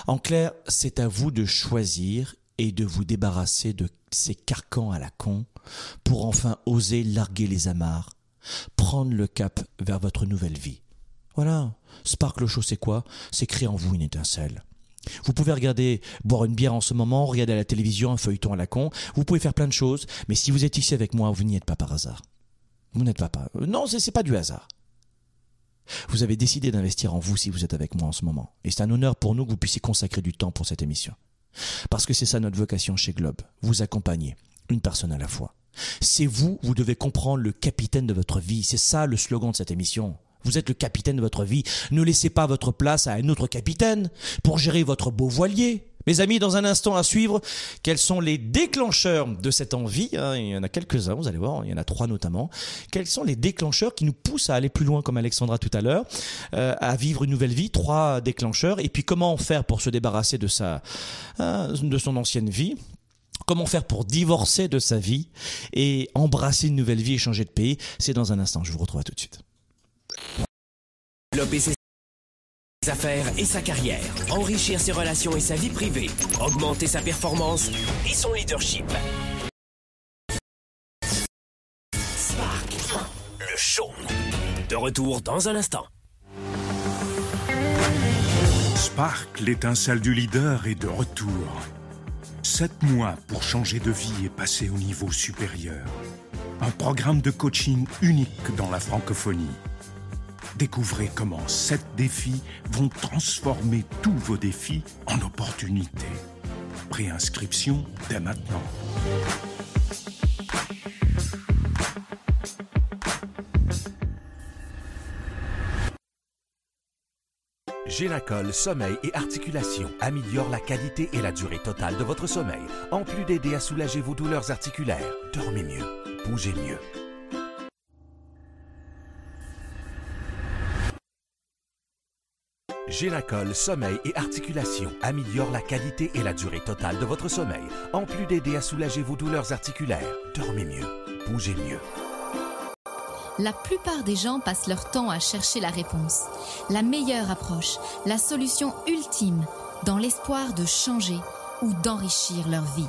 En clair, c'est à vous de choisir et de vous débarrasser de ces carcans à la con pour enfin oser larguer les amarres, prendre le cap vers votre nouvelle vie. Voilà, Sparkle Show c'est quoi? C'est créer en vous une étincelle. Vous pouvez regarder, boire une bière en ce moment, regarder à la télévision un feuilleton à la con, vous pouvez faire plein de choses, mais si vous êtes ici avec moi, vous n'y êtes pas par hasard. Vous n'êtes pas, pas non, c'est pas du hasard. Vous avez décidé d'investir en vous si vous êtes avec moi en ce moment. Et c'est un honneur pour nous que vous puissiez consacrer du temps pour cette émission. Parce que c'est ça notre vocation chez Globe, vous accompagner, une personne à la fois. C'est vous, vous devez comprendre le capitaine de votre vie, c'est ça le slogan de cette émission. Vous êtes le capitaine de votre vie. Ne laissez pas votre place à un autre capitaine pour gérer votre beau voilier. Mes amis, dans un instant à suivre, quels sont les déclencheurs de cette envie hein, Il y en a quelques-uns, vous allez voir, il y en a trois notamment. Quels sont les déclencheurs qui nous poussent à aller plus loin, comme Alexandra tout à l'heure, euh, à vivre une nouvelle vie? Trois déclencheurs. Et puis comment faire pour se débarrasser de sa, hein, de son ancienne vie? Comment faire pour divorcer de sa vie et embrasser une nouvelle vie et changer de pays? C'est dans un instant. Je vous retrouve tout de suite ses affaires et sa carrière, enrichir ses relations et sa vie privée, augmenter sa performance et son leadership. Spark, le show. De retour dans un instant. Spark, l'étincelle du leader, est de retour. Sept mois pour changer de vie et passer au niveau supérieur. Un programme de coaching unique dans la francophonie Découvrez comment sept défis vont transformer tous vos défis en opportunités. Préinscription dès maintenant. Génacol Sommeil et Articulation améliore la qualité et la durée totale de votre sommeil, en plus d'aider à soulager vos douleurs articulaires. Dormez mieux, bougez mieux. Génacol Sommeil et Articulation améliore la qualité et la durée totale de votre sommeil, en plus d'aider à soulager vos douleurs articulaires. Dormez mieux, bougez mieux. La plupart des gens passent leur temps à chercher la réponse, la meilleure approche, la solution ultime, dans l'espoir de changer ou d'enrichir leur vie.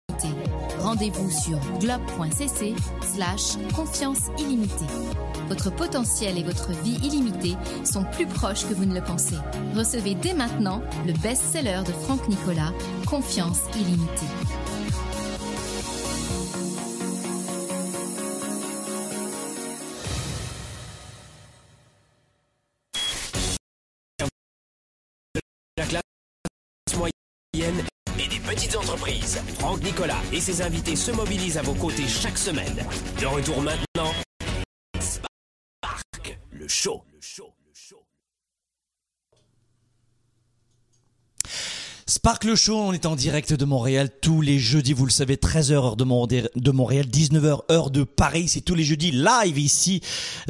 Rendez-vous sur globe.cc slash confiance illimitée. Votre potentiel et votre vie illimitée sont plus proches que vous ne le pensez. Recevez dès maintenant le best-seller de Franck Nicolas, Confiance illimitée. Petites entreprises. Franck Nicolas et ses invités se mobilisent à vos côtés chaque semaine. De retour maintenant, Spark, le show. Le show. Sparkle Show, on est en direct de Montréal tous les jeudis, vous le savez, 13h heure de, Montréal, 19h heure de Paris, c'est tous les jeudis live ici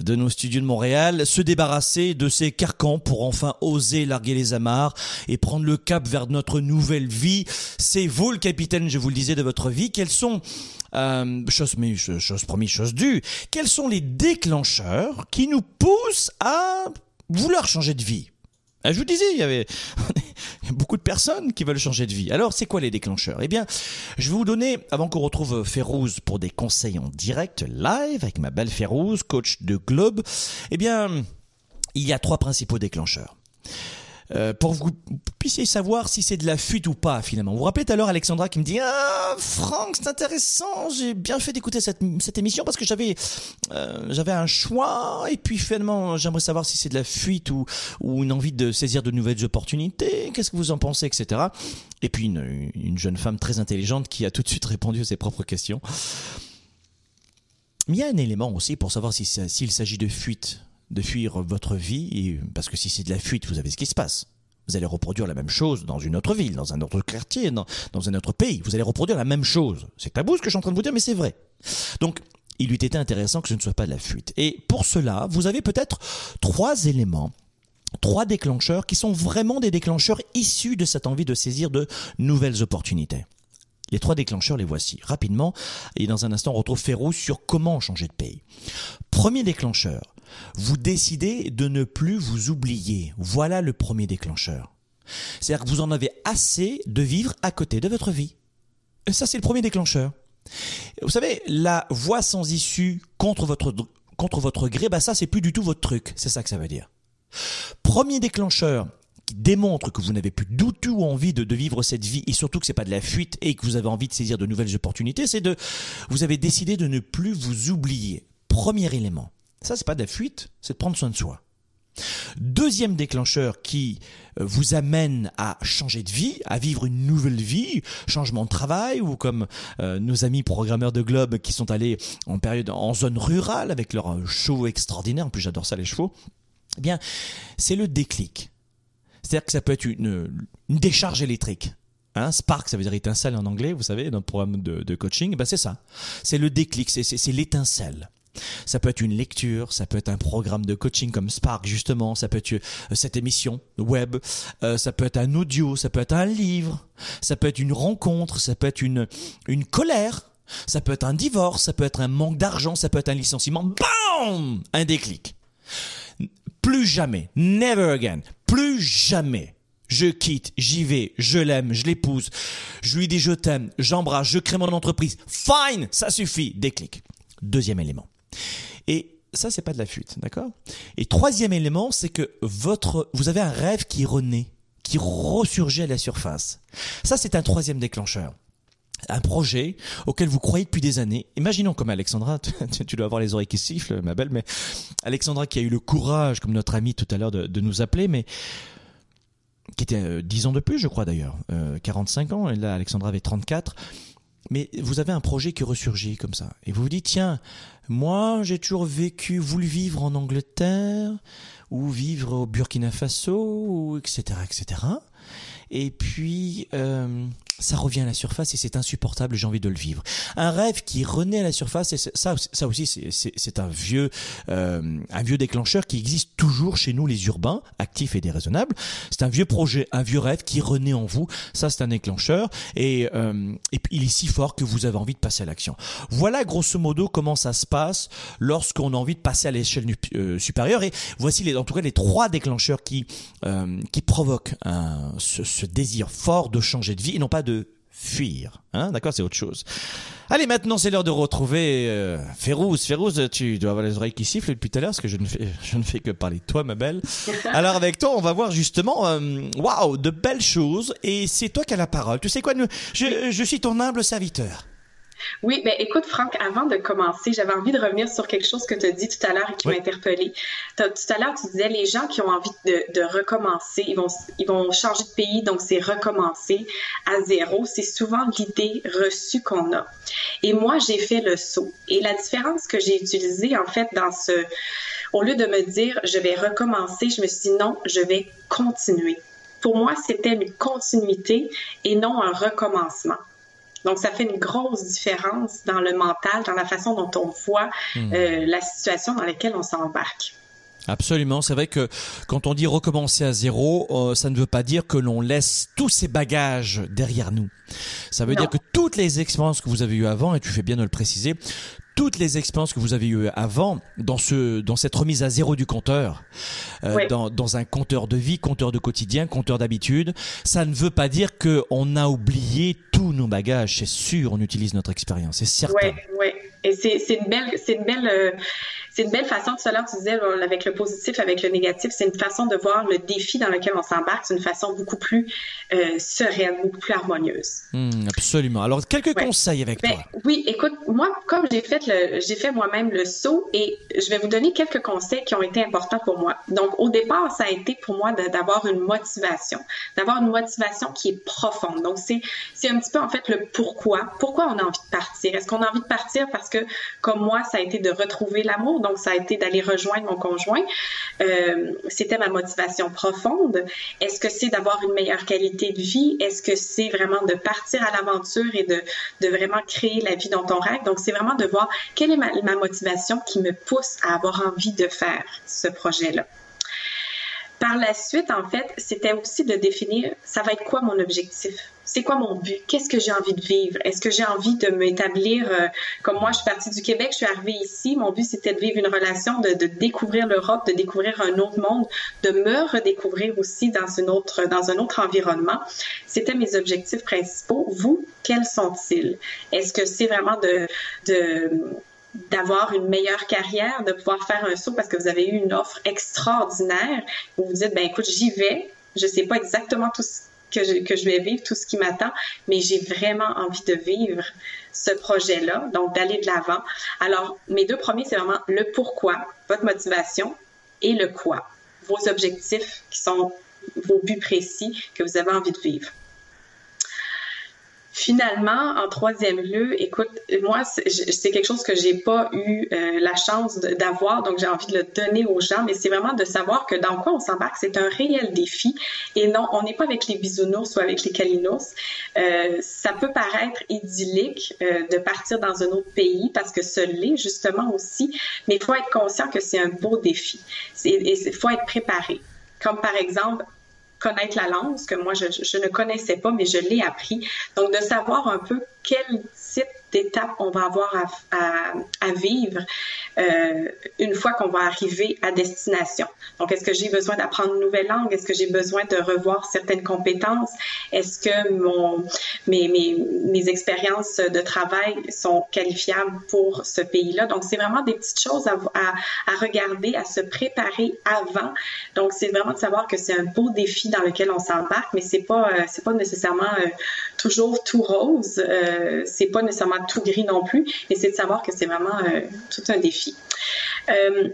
de nos studios de Montréal, se débarrasser de ces carcans pour enfin oser larguer les amarres et prendre le cap vers notre nouvelle vie. C'est vous le capitaine, je vous le disais, de votre vie. Quels sont euh, chose. Quels sont les déclencheurs qui nous poussent à vouloir changer de vie? Je vous disais, il y avait *laughs* beaucoup de personnes qui veulent changer de vie. Alors, c'est quoi les déclencheurs? Eh bien, je vais vous donner, avant qu'on retrouve Férouz pour des conseils en direct, live, avec ma belle Férouz, coach de Globe, eh bien, il y a trois principaux déclencheurs. Euh, pour que vous puissiez savoir si c'est de la fuite ou pas finalement. Vous vous rappelez tout à l'heure Alexandra qui me dit ah Franck c'est intéressant j'ai bien fait d'écouter cette, cette émission parce que j'avais euh, j'avais un choix et puis finalement j'aimerais savoir si c'est de la fuite ou ou une envie de saisir de nouvelles opportunités qu'est-ce que vous en pensez etc et puis une, une jeune femme très intelligente qui a tout de suite répondu à ses propres questions. Mais il y a un élément aussi pour savoir si s'il s'agit de fuite de fuir votre vie, parce que si c'est de la fuite, vous savez ce qui se passe. Vous allez reproduire la même chose dans une autre ville, dans un autre quartier, dans, un autre pays. Vous allez reproduire la même chose. C'est tabou ce que je suis en train de vous dire, mais c'est vrai. Donc, il eût été intéressant que ce ne soit pas de la fuite. Et pour cela, vous avez peut-être trois éléments trois déclencheurs qui sont vraiment des déclencheurs issus de cette envie de saisir de nouvelles opportunités. Les trois déclencheurs, les voici rapidement, et dans un instant, on retrouve Ferrou sur comment changer de pays. Premier déclencheur, vous décidez de ne plus vous oublier. Voilà le premier déclencheur. C'est-à-dire que vous en avez assez de vivre à côté de votre vie. Et ça, c'est le premier déclencheur. Vous savez, la voie sans issue contre votre, contre votre gré, bah ça, c'est plus du tout votre truc. C'est ça que ça veut dire. Premier déclencheur qui démontre que vous n'avez plus du tout envie de, de, vivre cette vie et surtout que c'est pas de la fuite et que vous avez envie de saisir de nouvelles opportunités, c'est de, vous avez décidé de ne plus vous oublier. Premier élément. Ça, c'est pas de la fuite, c'est de prendre soin de soi. Deuxième déclencheur qui euh, vous amène à changer de vie, à vivre une nouvelle vie, changement de travail ou comme euh, nos amis programmeurs de Globe qui sont allés en période en zone rurale avec leurs euh, chevaux extraordinaires, en plus j'adore ça les chevaux. Eh bien, c'est le déclic. C'est-à-dire que ça peut être une, une décharge électrique. Hein, Spark, ça veut dire étincelle en anglais, vous savez, dans le programme de, de coaching. Eh ben c'est ça. C'est le déclic, c'est l'étincelle. Ça peut être une lecture, ça peut être un programme de coaching comme Spark justement, ça peut être euh, cette émission web, euh, ça peut être un audio, ça peut être un livre, ça peut être une rencontre, ça peut être une, une colère, ça peut être un divorce, ça peut être un manque d'argent, ça peut être un licenciement. BAM Un déclic. Plus jamais, never again, plus jamais je quitte, j'y vais, je l'aime, je l'épouse, je lui dis je t'aime, j'embrasse, je crée mon entreprise. Fine, ça suffit. Déclic. Deuxième élément. Et ça, c'est pas de la fuite, d'accord? Et troisième élément, c'est que votre, vous avez un rêve qui renaît, qui ressurgit à la surface. Ça, c'est un troisième déclencheur un projet auquel vous croyez depuis des années. Imaginons comme Alexandra, *laughs* tu dois avoir les oreilles qui sifflent, ma belle, mais Alexandra qui a eu le courage, comme notre ami tout à l'heure, de, nous appeler, mais qui était euh, 10 ans de plus, je crois d'ailleurs, euh, 45 ans, et là Alexandra avait 34 mais vous avez un projet qui ressurgit comme ça. Et vous vous dites, tiens, moi, j'ai toujours vécu, voulu vivre en Angleterre, ou vivre au Burkina Faso, ou etc., etc. Et puis, euh, ça revient à la surface et c'est insupportable, j'ai envie de le vivre. Un rêve qui renaît à la surface, et ça, ça aussi, c'est un vieux, euh, un vieux déclencheur qui existe toujours chez nous, les urbains, actifs et déraisonnables. C'est un vieux projet, un vieux rêve qui renaît en vous. Ça, c'est un déclencheur et, euh, il est si fort que vous avez envie de passer à l'action. Voilà grosso modo comment ça se passe lorsqu'on a envie de passer à l'échelle euh, supérieure. Et voici les, en tout cas les trois déclencheurs qui euh, qui provoquent un, ce, ce désir fort de changer de vie et non pas de fuir. Hein D'accord, c'est autre chose. Allez, maintenant c'est l'heure de retrouver euh, Férouz. Férouz, tu dois avoir les oreilles qui sifflent depuis tout à l'heure parce que je ne fais, je ne fais que parler de toi, ma belle. *laughs* Alors avec toi, on va voir justement, euh, waouh, de belles choses. Et c'est toi qui as la parole. Tu sais quoi, je, je suis ton humble serviteur. Oui, ben écoute, Franck, avant de commencer, j'avais envie de revenir sur quelque chose que tu as dit tout à l'heure et qui m'a interpellée. Tout à l'heure, tu disais les gens qui ont envie de, de recommencer, ils vont, ils vont changer de pays, donc c'est recommencer à zéro. C'est souvent l'idée reçue qu'on a. Et moi, j'ai fait le saut. Et la différence que j'ai utilisée, en fait, dans ce... Au lieu de me dire, je vais recommencer, je me suis dit, non, je vais continuer. pour moi, c'était une continuité et non un recommencement. Donc, ça fait une grosse différence dans le mental, dans la façon dont on voit hmm. euh, la situation dans laquelle on s'embarque. Absolument, c'est vrai que quand on dit recommencer à zéro, euh, ça ne veut pas dire que l'on laisse tous ces bagages derrière nous. Ça veut dire que toutes les expériences que vous avez eues avant, et tu fais bien de le préciser, toutes les expériences que vous avez eues avant dans ce dans cette remise à zéro du compteur, euh, dans, dans un compteur de vie, compteur de quotidien, compteur d'habitude, ça ne veut pas dire que on a oublié tous nos bagages. C'est sûr, on utilise notre expérience, c'est certain. Oui, oui. Et c'est une belle c'est une belle euh, c'est une belle façon, tout à l'heure tu disais, avec le positif, avec le négatif, c'est une façon de voir le défi dans lequel on s'embarque, c'est une façon beaucoup plus euh, sereine, beaucoup plus harmonieuse. Hmm, absolument. Alors, quelques conseils avec ben, toi. Oui, écoute, moi, comme j'ai fait le, j'ai fait moi-même le saut et je vais vous donner quelques conseils qui ont été importants pour moi. Donc, au départ, ça a été pour moi d'avoir une motivation, d'avoir une motivation qui est profonde. Donc, c'est, c'est un petit peu, en fait, le pourquoi. Pourquoi on a envie de partir? Est-ce qu'on a envie de partir parce que, comme moi, ça a été de retrouver l'amour? Donc ça a été d'aller rejoindre mon conjoint. Euh, c'était ma motivation profonde. Est-ce que c'est d'avoir une meilleure qualité de vie? Est-ce que c'est vraiment de partir à l'aventure et de, vraiment créer la vie dont on rêve? Donc, c'est vraiment de voir quelle est ma motivation qui me pousse à avoir envie de faire ce projet-là. Par la suite, en fait, c'était aussi de définir, ça va être quoi mon objectif? C'est quoi mon but? Qu'est-ce que j'ai envie de vivre? Est-ce que j'ai envie de m'établir, euh, comme moi, je suis partie du Québec, je suis arrivée ici. Mon but, c'était de vivre une relation, de, découvrir l'Europe, de découvrir un autre monde, de me redécouvrir aussi dans, une autre, un autre environnement. C'était mes objectifs principaux. Vous, quels sont-ils? Est-ce que c'est vraiment d'avoir une meilleure carrière, de pouvoir faire un saut parce que vous avez eu une offre extraordinaire, vous vous dites, ben écoute, j'y vais, je sais pas exactement tout ce que je, vais vivre, tout ce qui m'attend, mais j'ai vraiment envie de vivre ce projet-là, donc d'aller de l'avant. Alors, mes deux premiers, c'est vraiment le pourquoi, votre motivation, et le quoi, vos objectifs qui sont vos buts précis que vous avez envie de vivre. Finalement, en troisième lieu, écoute, moi, c'est quelque chose que j'ai pas eu euh, la chance d'avoir, donc j'ai envie de le donner aux gens, mais c'est vraiment de savoir que dans quoi on s'embarque, c'est un réel défi. Et non, on n'est pas avec les bisounours ou avec les calinours. Euh, ça peut paraître idyllique euh, de partir dans un autre pays parce que ce l'est justement aussi, mais il faut être conscient que c'est un beau défi. Il faut être préparé. Comme par exemple, connaître la langue, que moi je, je, ne connaissais pas, mais je l'ai appris. Donc de savoir un peu quel type d'étapes on va avoir à, à, vivre euh, une fois qu'on va arriver à destination. Donc, est-ce que j'ai besoin d'apprendre une nouvelle langue? Est-ce que j'ai besoin de revoir certaines compétences? Est-ce que mon, mes, mes, mes expériences de travail sont qualifiables pour ce pays-là? Donc, c'est vraiment des petites choses à, à, à, regarder, à se préparer avant. Donc, c'est vraiment de savoir que c'est un beau défi dans lequel on s'embarque, mais c'est pas, euh, c'est pas nécessairement euh, toujours tout rose. Euh, c'est pas nécessairement tout gris non plus, mais c'est de savoir que c'est vraiment euh, tout un défi. Euh,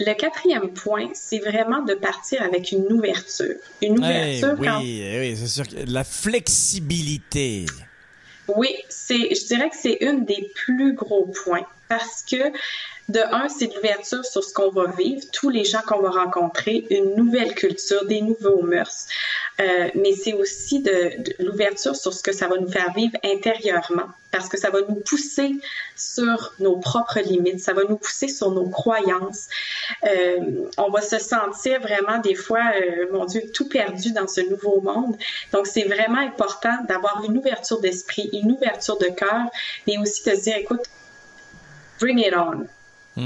le quatrième point, c'est vraiment de partir avec une ouverture. Une ouverture. oui, oui c'est sûr. La flexibilité. Oui, c'est, je dirais que c'est une des plus gros points parce que de un, c'est de l'ouverture sur ce qu'on va vivre, tous les gens qu'on va rencontrer, une nouvelle culture, des nouveaux mœurs. Euh, mais c'est aussi de, l'ouverture sur ce que ça va nous faire vivre intérieurement, parce que ça va nous pousser sur nos propres limites, ça va nous pousser sur nos croyances. Euh, on va se sentir vraiment des fois, euh, mon Dieu, tout perdu dans ce nouveau monde. Donc c'est vraiment important d'avoir une ouverture d'esprit, une ouverture de cœur, mais aussi de se dire, écoute, bring it on.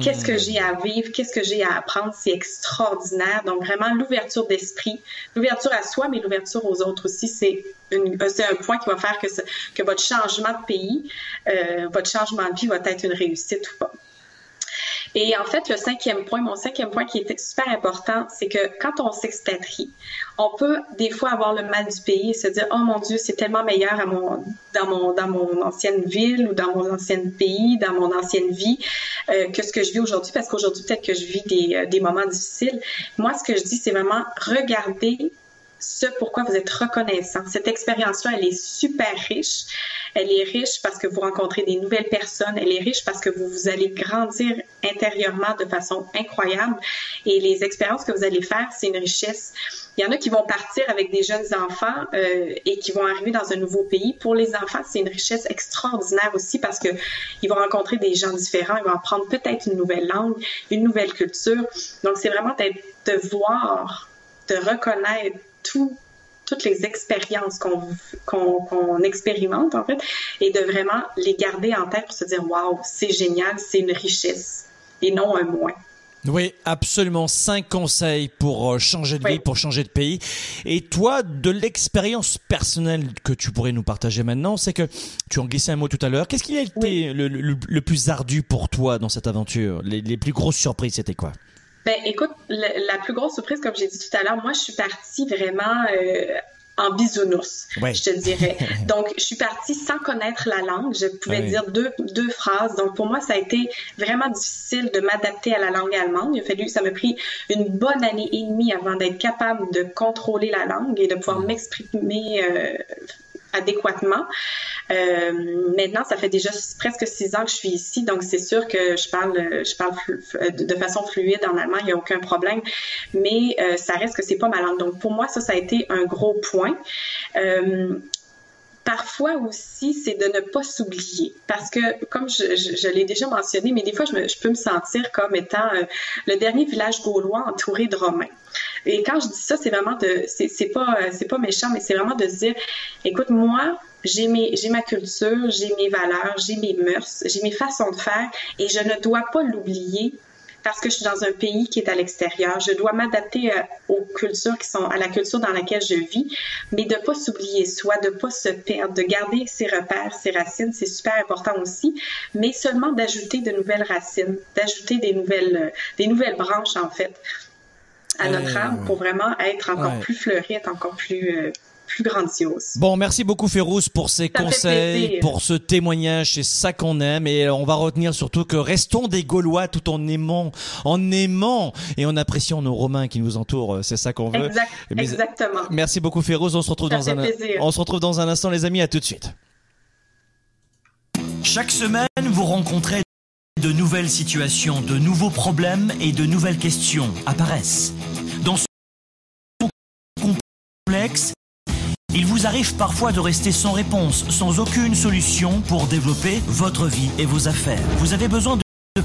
Qu'est-ce que hmm. j'ai à vivre? Qu'est-ce que j'ai à apprendre? C'est extraordinaire. Donc, vraiment, l'ouverture d'esprit, l'ouverture à soi, mais l'ouverture aux autres aussi, c'est un point qui va faire que, que votre changement de pays, euh, votre changement de vie va être une réussite ou pas. Et en fait, le cinquième point, mon cinquième point qui est super important, c'est que quand on s'expatrie, on peut des fois avoir le mal du pays et se dire, oh mon Dieu, c'est tellement meilleur à mon, dans, mon, dans mon ancienne ville ou dans mon ancien pays, dans mon ancienne vie, euh, que ce que je vis aujourd'hui, parce qu'aujourd'hui, peut-être que je vis des, euh, des moments difficiles. Moi, ce que je dis, c'est vraiment regarder ce pourquoi vous êtes reconnaissant. Cette expérience-là, elle est super riche. Elle est riche parce que vous rencontrez des nouvelles personnes. Elle est riche parce que vous, vous allez grandir intérieurement de façon incroyable. Et les expériences que vous allez faire, c'est une richesse. Il y en a qui vont partir avec des jeunes enfants euh, et qui vont arriver dans un nouveau pays. Pour les enfants, c'est une richesse extraordinaire aussi parce que ils vont rencontrer des gens différents, ils vont apprendre peut-être une nouvelle langue, une nouvelle culture. Donc, c'est vraiment de voir, de reconnaître tout toutes les expériences qu'on expérimente, en fait, et de vraiment les garder en tête pour se dire, waouh, c'est génial, c'est une richesse, et non un moins. Oui, absolument. Cinq conseils pour euh, changer de vie, pour changer de pays. Et toi, de l'expérience personnelle que tu pourrais nous partager maintenant, c'est que tu en glissais un mot tout à l'heure. Qu'est-ce qui a été le, plus ardu pour toi dans cette aventure? Les, les plus grosses surprises, c'était quoi? Ben, écoute, la, plus grosse surprise, comme j'ai dit tout à l'heure, moi, je suis partie vraiment euh, en bisounours, je te dirais. *laughs* Donc, je suis partie sans connaître la langue. Je pouvais dire deux, deux phrases. Donc, pour moi, ça a été vraiment difficile de m'adapter à la langue allemande. Il a fallu, ça m'a pris une bonne année et demie avant d'être capable de contrôler la langue et de pouvoir m'exprimer euh, adéquatement. Euh, maintenant, ça fait déjà presque six ans que je suis ici, donc c'est sûr que je parle, je parle de façon fluide en allemand, il n'y a aucun problème, mais euh, ça reste que c'est pas ma langue. Donc pour moi, ça, ça a été un gros point. Euh, parfois aussi, c'est de ne pas s'oublier. Parce que, comme je, l'ai déjà mentionné, mais des fois, je, peux me sentir comme étant le dernier village gaulois entouré de Romains. Et quand je dis ça, c'est vraiment de, c'est pas, c'est pas méchant, mais c'est vraiment de se dire, écoute, moi, j'ai ma culture, j'ai mes valeurs, j'ai mes mœurs, j'ai mes façons de faire et je ne dois pas l'oublier parce que je suis dans un pays qui est à l'extérieur. Je dois m'adapter euh, aux cultures qui sont à la culture dans laquelle je vis, mais de pas s'oublier soi, de pas se perdre, de garder ses repères, ses racines, c'est super important aussi, mais seulement d'ajouter de nouvelles racines, d'ajouter des nouvelles, euh, des nouvelles branches en fait à notre euh, âme pour vraiment être encore plus fleuri, être encore plus plus grandiose. Bon, merci beaucoup Férouz pour ces conseils, pour ce témoignage, c'est ça qu'on aime et on va retenir surtout que restons des Gaulois tout en aimant, en aimant et en appréciant nos Romains qui nous entourent, c'est ça qu'on veut. exactement. Merci beaucoup Férouz, on se retrouve dans un on se retrouve dans un instant les amis, à tout de suite. Chaque semaine, vous rencontrez de nouvelles situations, de nouveaux problèmes et de nouvelles questions apparaissent. Dans ce complexe, il vous arrive parfois de rester sans réponse, sans aucune solution pour développer votre vie et vos affaires. Vous avez besoin de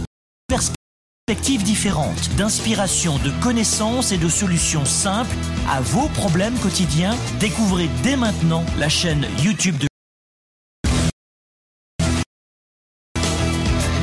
perspectives différentes, d'inspiration, de connaissances et de solutions simples à vos problèmes quotidiens. Découvrez dès maintenant la chaîne YouTube de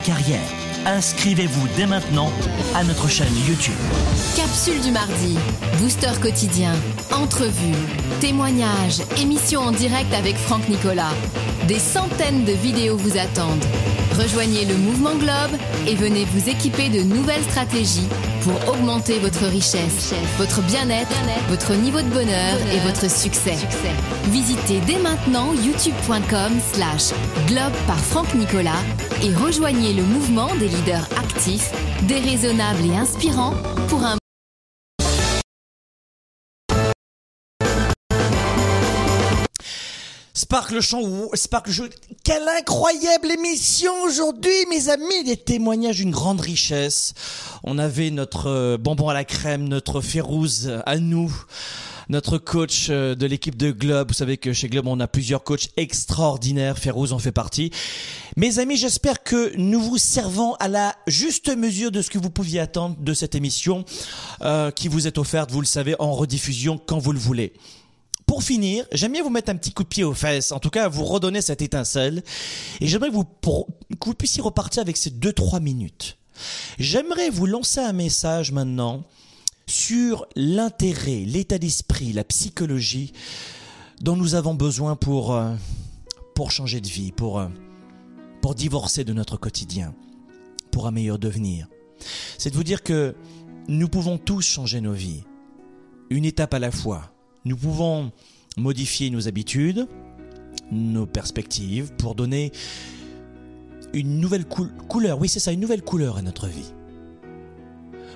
carrière. Inscrivez-vous dès maintenant à notre chaîne YouTube. Capsule du mardi, booster quotidien, entrevue, témoignages, émission en direct avec Franck Nicolas. Des centaines de vidéos vous attendent. Rejoignez le mouvement Globe et venez vous équiper de nouvelles stratégies pour augmenter votre richesse, votre bien-être, votre niveau de bonheur et votre succès. Visitez dès maintenant youtube.com slash globe par Franck Nicolas et rejoignez le mouvement des leaders actifs, déraisonnables et inspirants pour un Sparkle Show, Sparkle Show, quelle incroyable émission aujourd'hui, mes amis, des témoignages d'une grande richesse. On avait notre euh, bonbon à la crème, notre Férouz à nous notre coach euh, de l'équipe de Globe. Vous savez que chez Globe, on a plusieurs coachs extraordinaires. Férouz en fait partie. Mes amis, j'espère que nous vous servons à la juste mesure de ce que vous pouviez attendre de cette émission euh, qui vous est offerte, vous le savez, en rediffusion quand vous le voulez. Pour finir, j'aime bien vous mettre un petit coup de pied aux fesses, en tout cas vous redonner cette étincelle, et j'aimerais que vous puissiez repartir avec ces 2-3 minutes. J'aimerais vous lancer un message maintenant sur l'intérêt, l'état d'esprit, la psychologie dont nous avons besoin pour, euh, pour changer de vie, pour, euh, pour divorcer de notre quotidien, pour un meilleur devenir. C'est de vous dire que nous pouvons tous changer nos vies, une étape à la fois. Nous pouvons modifier nos habitudes, nos perspectives pour donner une nouvelle couleur, oui c'est ça, une nouvelle couleur à notre vie.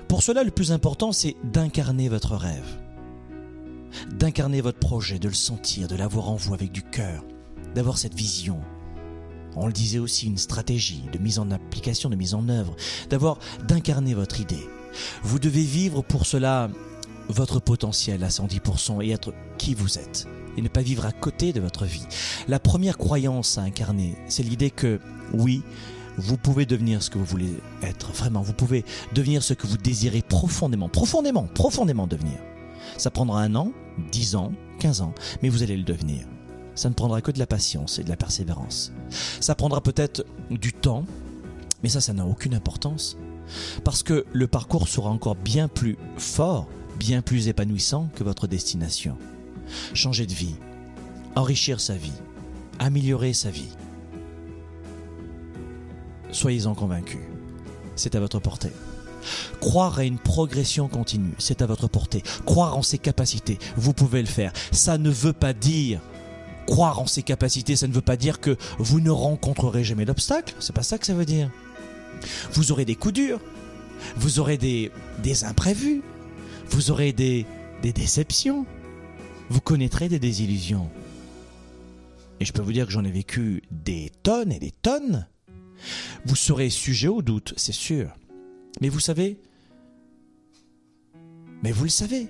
Pour cela, le plus important, c'est d'incarner votre rêve, d'incarner votre projet, de le sentir, de l'avoir en vous avec du cœur, d'avoir cette vision. On le disait aussi, une stratégie de mise en application, de mise en œuvre, d'avoir, d'incarner votre idée. Vous devez vivre pour cela votre potentiel à 110% et être qui vous êtes et ne pas vivre à côté de votre vie. La première croyance à incarner, c'est l'idée que oui, vous pouvez devenir ce que vous voulez être, vraiment, vous pouvez devenir ce que vous désirez profondément, profondément, profondément devenir. Ça prendra un an, dix ans, quinze ans, mais vous allez le devenir. Ça ne prendra que de la patience et de la persévérance. Ça prendra peut-être du temps, mais ça, ça n'a aucune importance. Parce que le parcours sera encore bien plus fort, bien plus épanouissant que votre destination. Changer de vie, enrichir sa vie, améliorer sa vie. Soyez-en convaincus. C'est à votre portée. Croire à une progression continue, c'est à votre portée. Croire en ses capacités, vous pouvez le faire. Ça ne veut pas dire croire en ses capacités, ça ne veut pas dire que vous ne rencontrerez jamais d'obstacles. C'est pas ça que ça veut dire. Vous aurez des coups durs, vous aurez des, des imprévus, vous aurez des, déceptions, vous connaîtrez des désillusions. Et je peux vous dire que j'en ai vécu des tonnes et des tonnes. Vous serez sujet au doute, c'est sûr. Mais vous savez, mais vous le savez,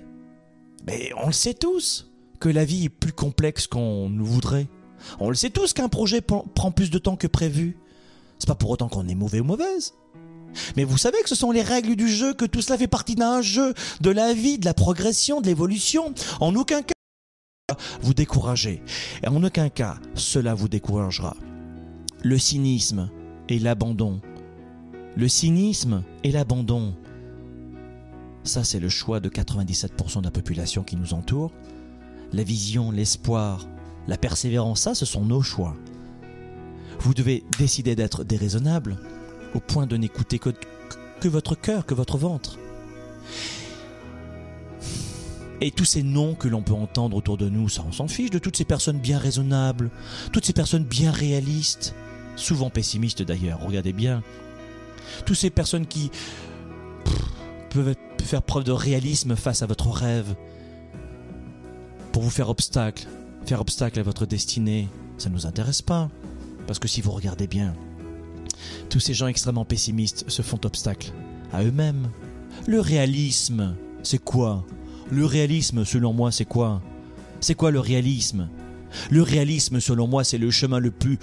mais on le sait tous, que la vie est plus complexe qu'on nous voudrait. On le sait tous qu'un projet prend plus de temps que prévu. C'est pas pour autant qu'on est mauvais ou mauvaise. Mais vous savez que ce sont les règles du jeu, que tout cela fait partie d'un jeu, de la vie, de la progression, de l'évolution. En aucun cas vous décourager. Et en aucun cas, cela vous découragera. Le cynisme et l'abandon. Le cynisme et l'abandon. Ça, c'est le choix de 97% de la population qui nous entoure. La vision, l'espoir, la persévérance, ça, ce sont nos choix. Vous devez décider d'être déraisonnable, au point de n'écouter que, votre cœur, que votre ventre. Et tous ces noms que l'on peut entendre autour de nous, ça on s'en fiche de toutes ces personnes bien raisonnables, toutes ces personnes bien réalistes, souvent pessimistes d'ailleurs, regardez bien. Toutes ces personnes qui peuvent faire preuve de réalisme face à votre rêve, pour vous faire obstacle, faire obstacle à votre destinée, ça ne nous intéresse pas. Parce que si vous regardez bien, tous ces gens extrêmement pessimistes se font obstacle à eux-mêmes. Le réalisme, c'est quoi? Le réalisme, selon moi, c'est quoi? C'est quoi le réalisme? Le réalisme, selon moi, c'est le chemin le plus,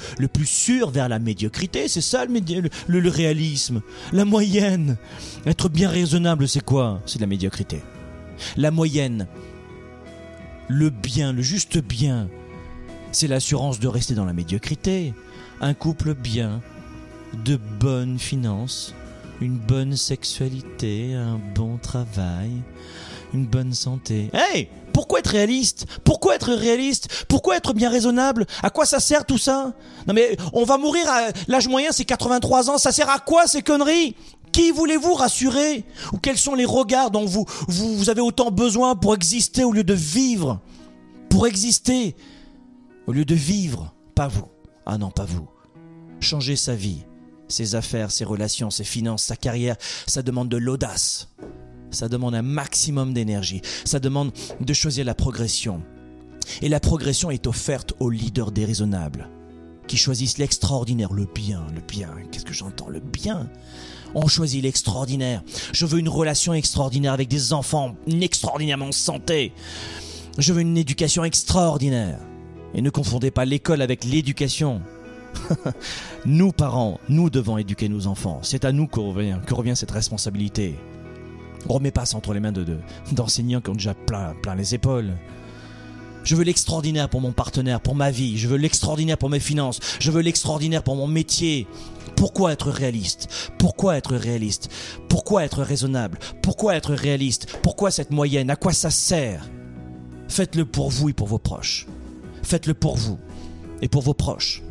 sûr vers la médiocrité. C'est ça le, réalisme. La moyenne. Être bien raisonnable, c'est quoi? C'est la médiocrité. La moyenne. Le bien, le juste bien. C'est l'assurance de rester dans la médiocrité. Un couple bien, de bonnes finances, une bonne sexualité, un bon travail, une bonne santé. Hey Pourquoi être réaliste? Pourquoi être réaliste? Pourquoi être bien raisonnable? À quoi ça sert tout ça? Non mais on va mourir à l'âge moyen c'est 83 ans, ça sert à quoi ces conneries? Qui voulez-vous rassurer? Ou quels sont les regards dont vous, vous, vous avez autant besoin pour exister au lieu de vivre? Pour exister au lieu de vivre? Pas vous. Ah non, pas vous. Changer sa vie, ses affaires, ses relations, ses finances, sa carrière, ça demande de l'audace ça demande un maximum d'énergie, ça demande de choisir la progression. Et la progression est offerte aux leaders déraisonnables, qui choisissent l'extraordinaire, le bien, le bien, qu'est-ce que j'entends, le bien on choisit l'extraordinaire. Je veux une relation extraordinaire avec des enfants extraordinairement santé. Je veux une éducation extraordinaire. Et ne confondez pas l'école avec l'éducation. *laughs* nous, parents, nous devons éduquer nos enfants. C'est à nous que revient, cette responsabilité. On remet pas ça entre les mains de, d'enseignants qui ont déjà plein, plein les épaules. Je veux l'extraordinaire pour mon partenaire, pour ma vie. Je veux l'extraordinaire pour mes finances. Je veux l'extraordinaire pour mon métier. Pourquoi être réaliste? Pourquoi être réaliste? Pourquoi être raisonnable? Pourquoi être réaliste? Pourquoi cette moyenne? À quoi ça sert? Faites-le pour vous et pour vos proches. Faites-le pour vous et pour vos proches.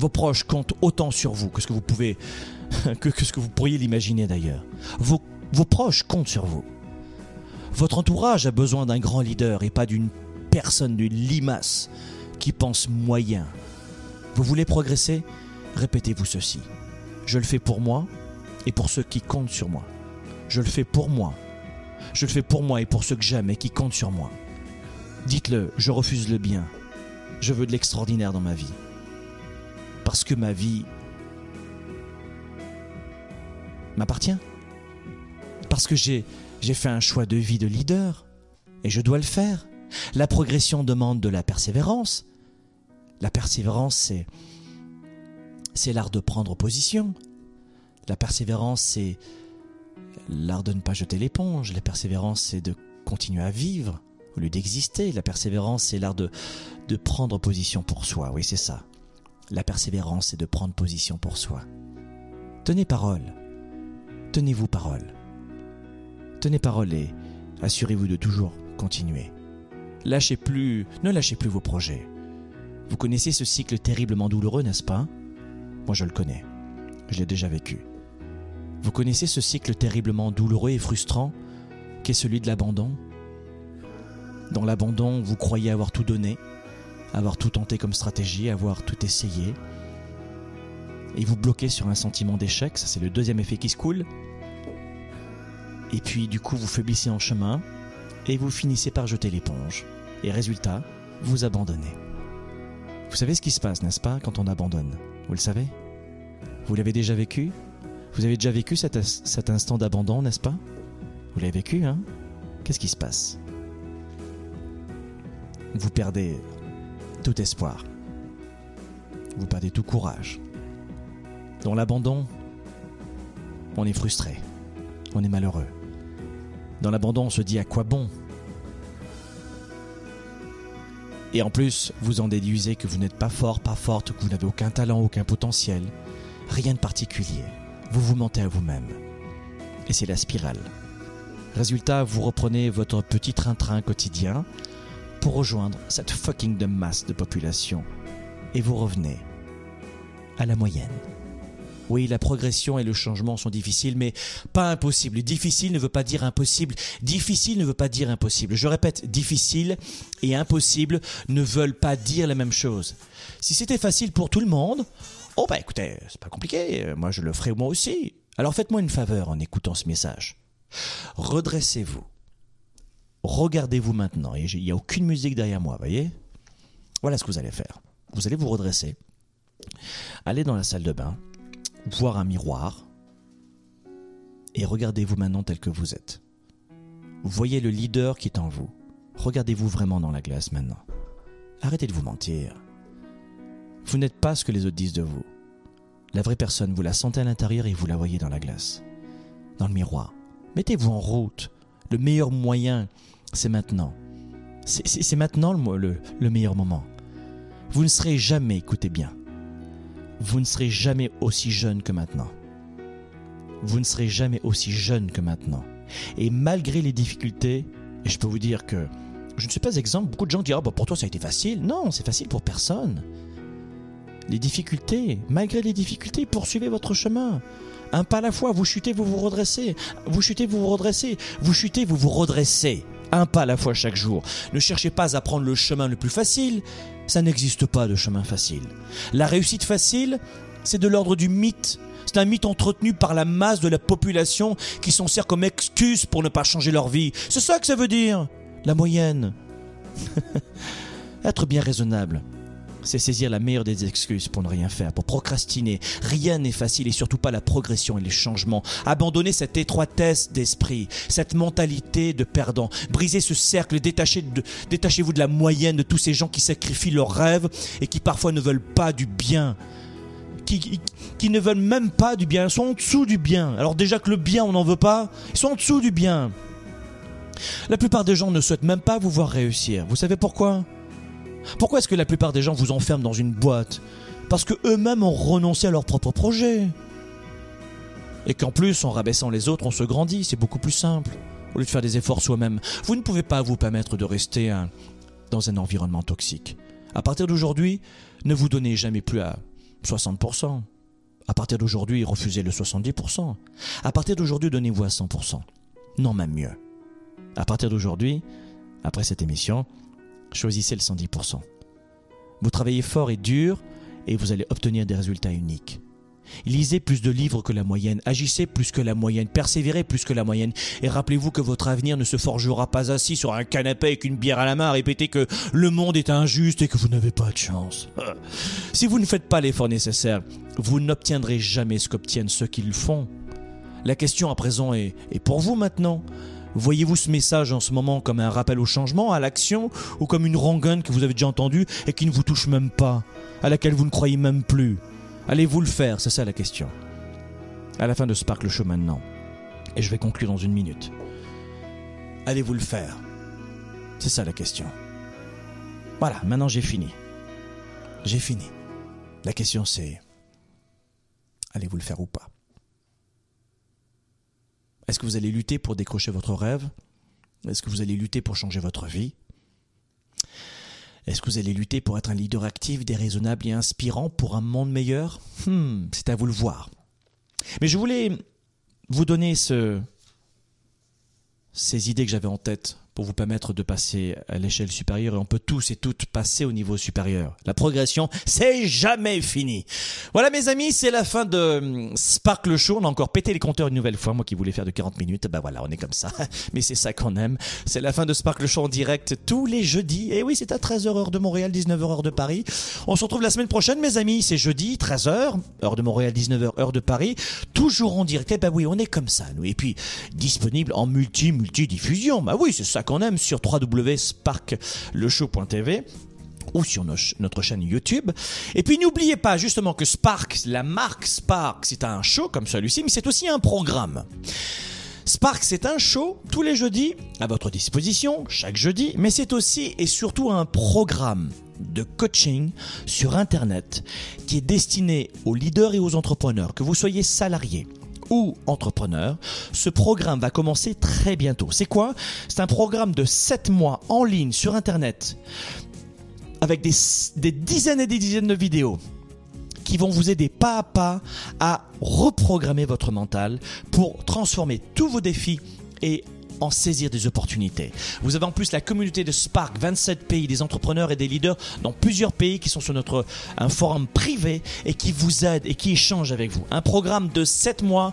Vos proches comptent autant sur vous que ce que vous pouvez, *laughs* que, ce que vous pourriez l'imaginer d'ailleurs. Vos, vos proches comptent sur vous. Votre entourage a besoin d'un grand leader et pas d'une personne, d'une limace qui pense moyen. Vous voulez progresser? Répétez-vous ceci. Je le fais pour moi et pour ceux qui comptent sur moi. Je le fais pour moi. Je le fais pour moi et pour ceux que j'aime et qui comptent sur moi. Dites-le, je refuse le bien. Je veux de l'extraordinaire dans ma vie. Parce que ma vie m'appartient. Parce que j'ai fait un choix de vie de leader et je dois le faire. La progression demande de la persévérance. La persévérance, c'est c'est l'art de prendre position. La persévérance, c'est l'art de ne pas jeter l'éponge. La persévérance, c'est de continuer à vivre au lieu d'exister. La persévérance, c'est l'art de, de prendre position pour soi. Oui, c'est ça. La persévérance, c'est de prendre position pour soi. Tenez parole. Tenez-vous parole. Tenez parole et assurez-vous de toujours continuer. Lâchez plus, ne lâchez plus vos projets. Vous connaissez ce cycle terriblement douloureux, n'est-ce pas? Moi je le connais. Je l'ai déjà vécu. Vous connaissez ce cycle terriblement douloureux et frustrant qu'est celui de l'abandon? Dans l'abandon, vous croyez avoir tout donné, avoir tout tenté comme stratégie, avoir tout essayé. Et vous bloquez sur un sentiment d'échec, ça c'est le deuxième effet qui se coule. Et puis du coup vous faiblissez en chemin et vous finissez par jeter l'éponge. Et résultat, vous abandonnez. Vous savez ce qui se passe, n'est-ce pas, quand on abandonne? Vous le savez? Vous l'avez déjà vécu? Vous avez déjà vécu cet, instant d'abandon, n'est-ce pas? Vous l'avez vécu, hein? Qu'est-ce qui se passe? Vous perdez tout espoir. Vous perdez tout courage. Dans l'abandon, on est frustré, on est malheureux. Dans l'abandon, on se dit à quoi bon? Et en plus, vous en déduisez que vous n'êtes pas fort, pas forte, que vous n'avez aucun talent, aucun potentiel, rien de particulier. Vous vous mentez à vous-même. Et c'est la spirale. Résultat, vous reprenez votre petit train-train quotidien pour rejoindre cette fucking de masse de population. Et vous revenez à la moyenne. Oui, la progression et le changement sont difficiles, mais pas impossibles. Difficile ne veut pas dire impossible. Difficile ne veut pas dire impossible. Je répète, difficile et impossible ne veulent pas dire la même chose. Si c'était facile pour tout le monde, oh bah écoutez, c'est pas compliqué, moi je le ferai moi aussi. Alors faites-moi une faveur en écoutant ce message. Redressez-vous. Regardez-vous maintenant, il n'y a aucune musique derrière moi, voyez? Voilà ce que vous allez faire. Vous allez vous redresser. Allez dans la salle de bain, voir un miroir et regardez-vous maintenant tel que vous êtes. Voyez le leader qui est en vous. Regardez-vous vraiment dans la glace maintenant. Arrêtez de vous mentir. Vous n'êtes pas ce que les autres disent de vous. La vraie personne, vous la sentez à l'intérieur et vous la voyez dans la glace, dans le miroir. Mettez-vous en route. Le meilleur moyen, c'est maintenant. C'est maintenant le, le meilleur moment. Vous ne serez jamais, écoutez bien, vous ne serez jamais aussi jeune que maintenant. Vous ne serez jamais aussi jeune que maintenant. Et malgré les difficultés, et je peux vous dire que je ne suis pas exemple, beaucoup de gens disent oh, bah, pour toi ça a été facile. Non, c'est facile pour personne. Les difficultés, malgré les difficultés, poursuivez votre chemin. Un pas à la fois, vous chutez, vous vous redressez. Vous chutez, vous vous redressez. Vous chutez, vous vous redressez. Un pas à la fois chaque jour. Ne cherchez pas à prendre le chemin le plus facile, ça n'existe pas de chemin facile. La réussite facile, c'est de l'ordre du mythe. C'est un mythe entretenu par la masse de la population qui s'en sert comme excuse pour ne pas changer leur vie. C'est ça que ça veut dire. La moyenne. *laughs* Être bien raisonnable c'est saisir la meilleure des excuses pour ne rien faire, pour procrastiner. Rien n'est facile et surtout pas la progression et les changements. Abandonner cette étroitesse d'esprit, cette mentalité de perdant. Briser ce cercle, détachez-vous de la moyenne de tous ces gens qui sacrifient leurs rêves et qui parfois ne veulent pas du bien. Qui, qui ne veulent même pas du bien, ils sont en dessous du bien. Alors déjà que le bien on n'en veut pas, ils sont en dessous du bien. La plupart des gens ne souhaitent même pas vous voir réussir. Vous savez pourquoi? Pourquoi est-ce que la plupart des gens vous enferment dans une boîte Parce que eux-mêmes ont renoncé à leur propre projet. Et qu'en plus, en rabaissant les autres, on se grandit, c'est beaucoup plus simple. Au lieu de faire des efforts soi-même, vous ne pouvez pas vous permettre de rester dans un environnement toxique. À partir d'aujourd'hui, ne vous donnez jamais plus à 60%. À partir d'aujourd'hui, refusez le 70%. À partir d'aujourd'hui, donnez-vous à 100%. Non, même mieux. À partir d'aujourd'hui, après cette émission, choisissez le 110%. Vous travaillez fort et dur et vous allez obtenir des résultats uniques. Lisez plus de livres que la moyenne, agissez plus que la moyenne, persévérez plus que la moyenne, et rappelez-vous que votre avenir ne se forgera pas assis sur un canapé avec une bière à la main à répéter que le monde est injuste et que vous n'avez pas de chance. *laughs* Si vous ne faites pas l'effort nécessaire, vous n'obtiendrez jamais ce qu'obtiennent ceux qui le font. La question à présent est, est pour vous maintenant. Voyez-vous ce message en ce moment comme un rappel au changement, à l'action, ou comme une rengaine que vous avez déjà entendue et qui ne vous touche même pas, à laquelle vous ne croyez même plus? Allez-vous le faire? C'est ça la question. À la fin de Sparkle Show maintenant. Et je vais conclure dans une minute. Allez-vous le faire? C'est ça la question. Voilà, maintenant j'ai fini. J'ai fini. La question c'est, allez-vous le faire ou pas? Est-ce que vous allez lutter pour décrocher votre rêve? Est-ce que vous allez lutter pour changer votre vie? Est-ce que vous allez lutter pour être un leader actif, déraisonnable et inspirant pour un monde meilleur? Hmm, C'est à vous le voir. Mais je voulais vous donner ce, ces idées que j'avais en tête pour vous permettre de passer à l'échelle supérieure et on peut tous et toutes passer au niveau supérieur. La progression, c'est jamais fini. Voilà mes amis, c'est la fin de hum, Sparkle Show. On a encore pété les compteurs une nouvelle fois. Moi qui voulais faire de 40 minutes, ben voilà, on est comme ça. *laughs* Mais c'est ça qu'on aime. C'est la fin de Sparkle Show en direct tous les jeudis. Et oui, c'est à 13h heure de Montréal, 19h heure de Paris. On se retrouve la semaine prochaine mes amis. C'est jeudi, 13h, heure de Montréal, 19h heure de Paris. Toujours en direct. Eh ben oui, on est comme ça nous. Et puis disponible en multi, multi-diffusion. Bah oui, c'est qu'on aime sur www.sparkleshow.tv ou sur notre chaîne YouTube. Et puis n'oubliez pas justement que Spark, la marque Spark, c'est un show comme celui-ci, mais c'est aussi un programme. Spark, c'est un show tous les jeudis à votre disposition, chaque jeudi, mais c'est aussi et surtout un programme de coaching sur Internet qui est destiné aux leaders et aux entrepreneurs, que vous soyez salariés, ou entrepreneur, ce programme va commencer très bientôt. C'est quoi? C'est un programme de 7 mois en ligne sur Internet avec des, des dizaines et des dizaines de vidéos qui vont vous aider pas à pas à reprogrammer votre mental pour transformer tous vos défis et en saisir des opportunités. Vous avez en plus la communauté de Spark, 27 pays, des entrepreneurs et des leaders dans plusieurs pays qui sont sur notre un forum privé et qui vous aident et qui échangent avec vous. Un programme de 7 mois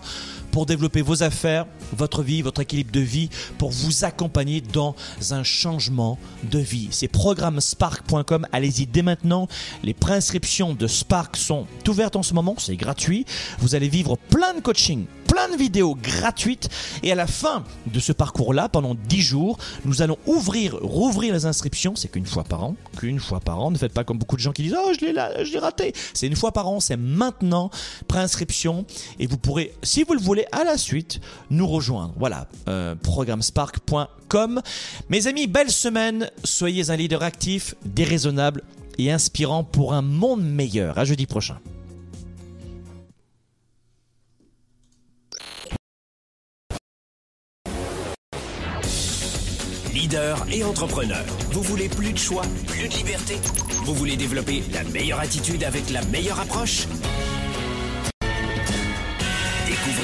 pour développer vos affaires, votre vie, votre équilibre de vie, pour vous accompagner dans un changement de vie. C'est programmespark.com. Allez-y dès maintenant. Les préinscriptions de Spark sont ouvertes en ce moment. C'est gratuit. Vous allez vivre plein de coaching plein de vidéos gratuites et à la fin de ce parcours-là, pendant 10 jours, nous allons ouvrir, rouvrir les inscriptions, c'est qu'une fois par an, qu'une fois par an, ne faites pas comme beaucoup de gens qui disent "Oh, je l'ai je l'ai raté." C'est une fois par an, c'est maintenant préinscription et vous pourrez si vous le voulez à la suite nous rejoindre. Voilà, euh, programmespark.com. Mes amis, belle semaine, soyez un leader actif, déraisonnable et inspirant pour un monde meilleur. À jeudi prochain. leader et entrepreneur. Vous voulez plus de choix, plus de liberté? Vous voulez développer la meilleure attitude avec la meilleure approche?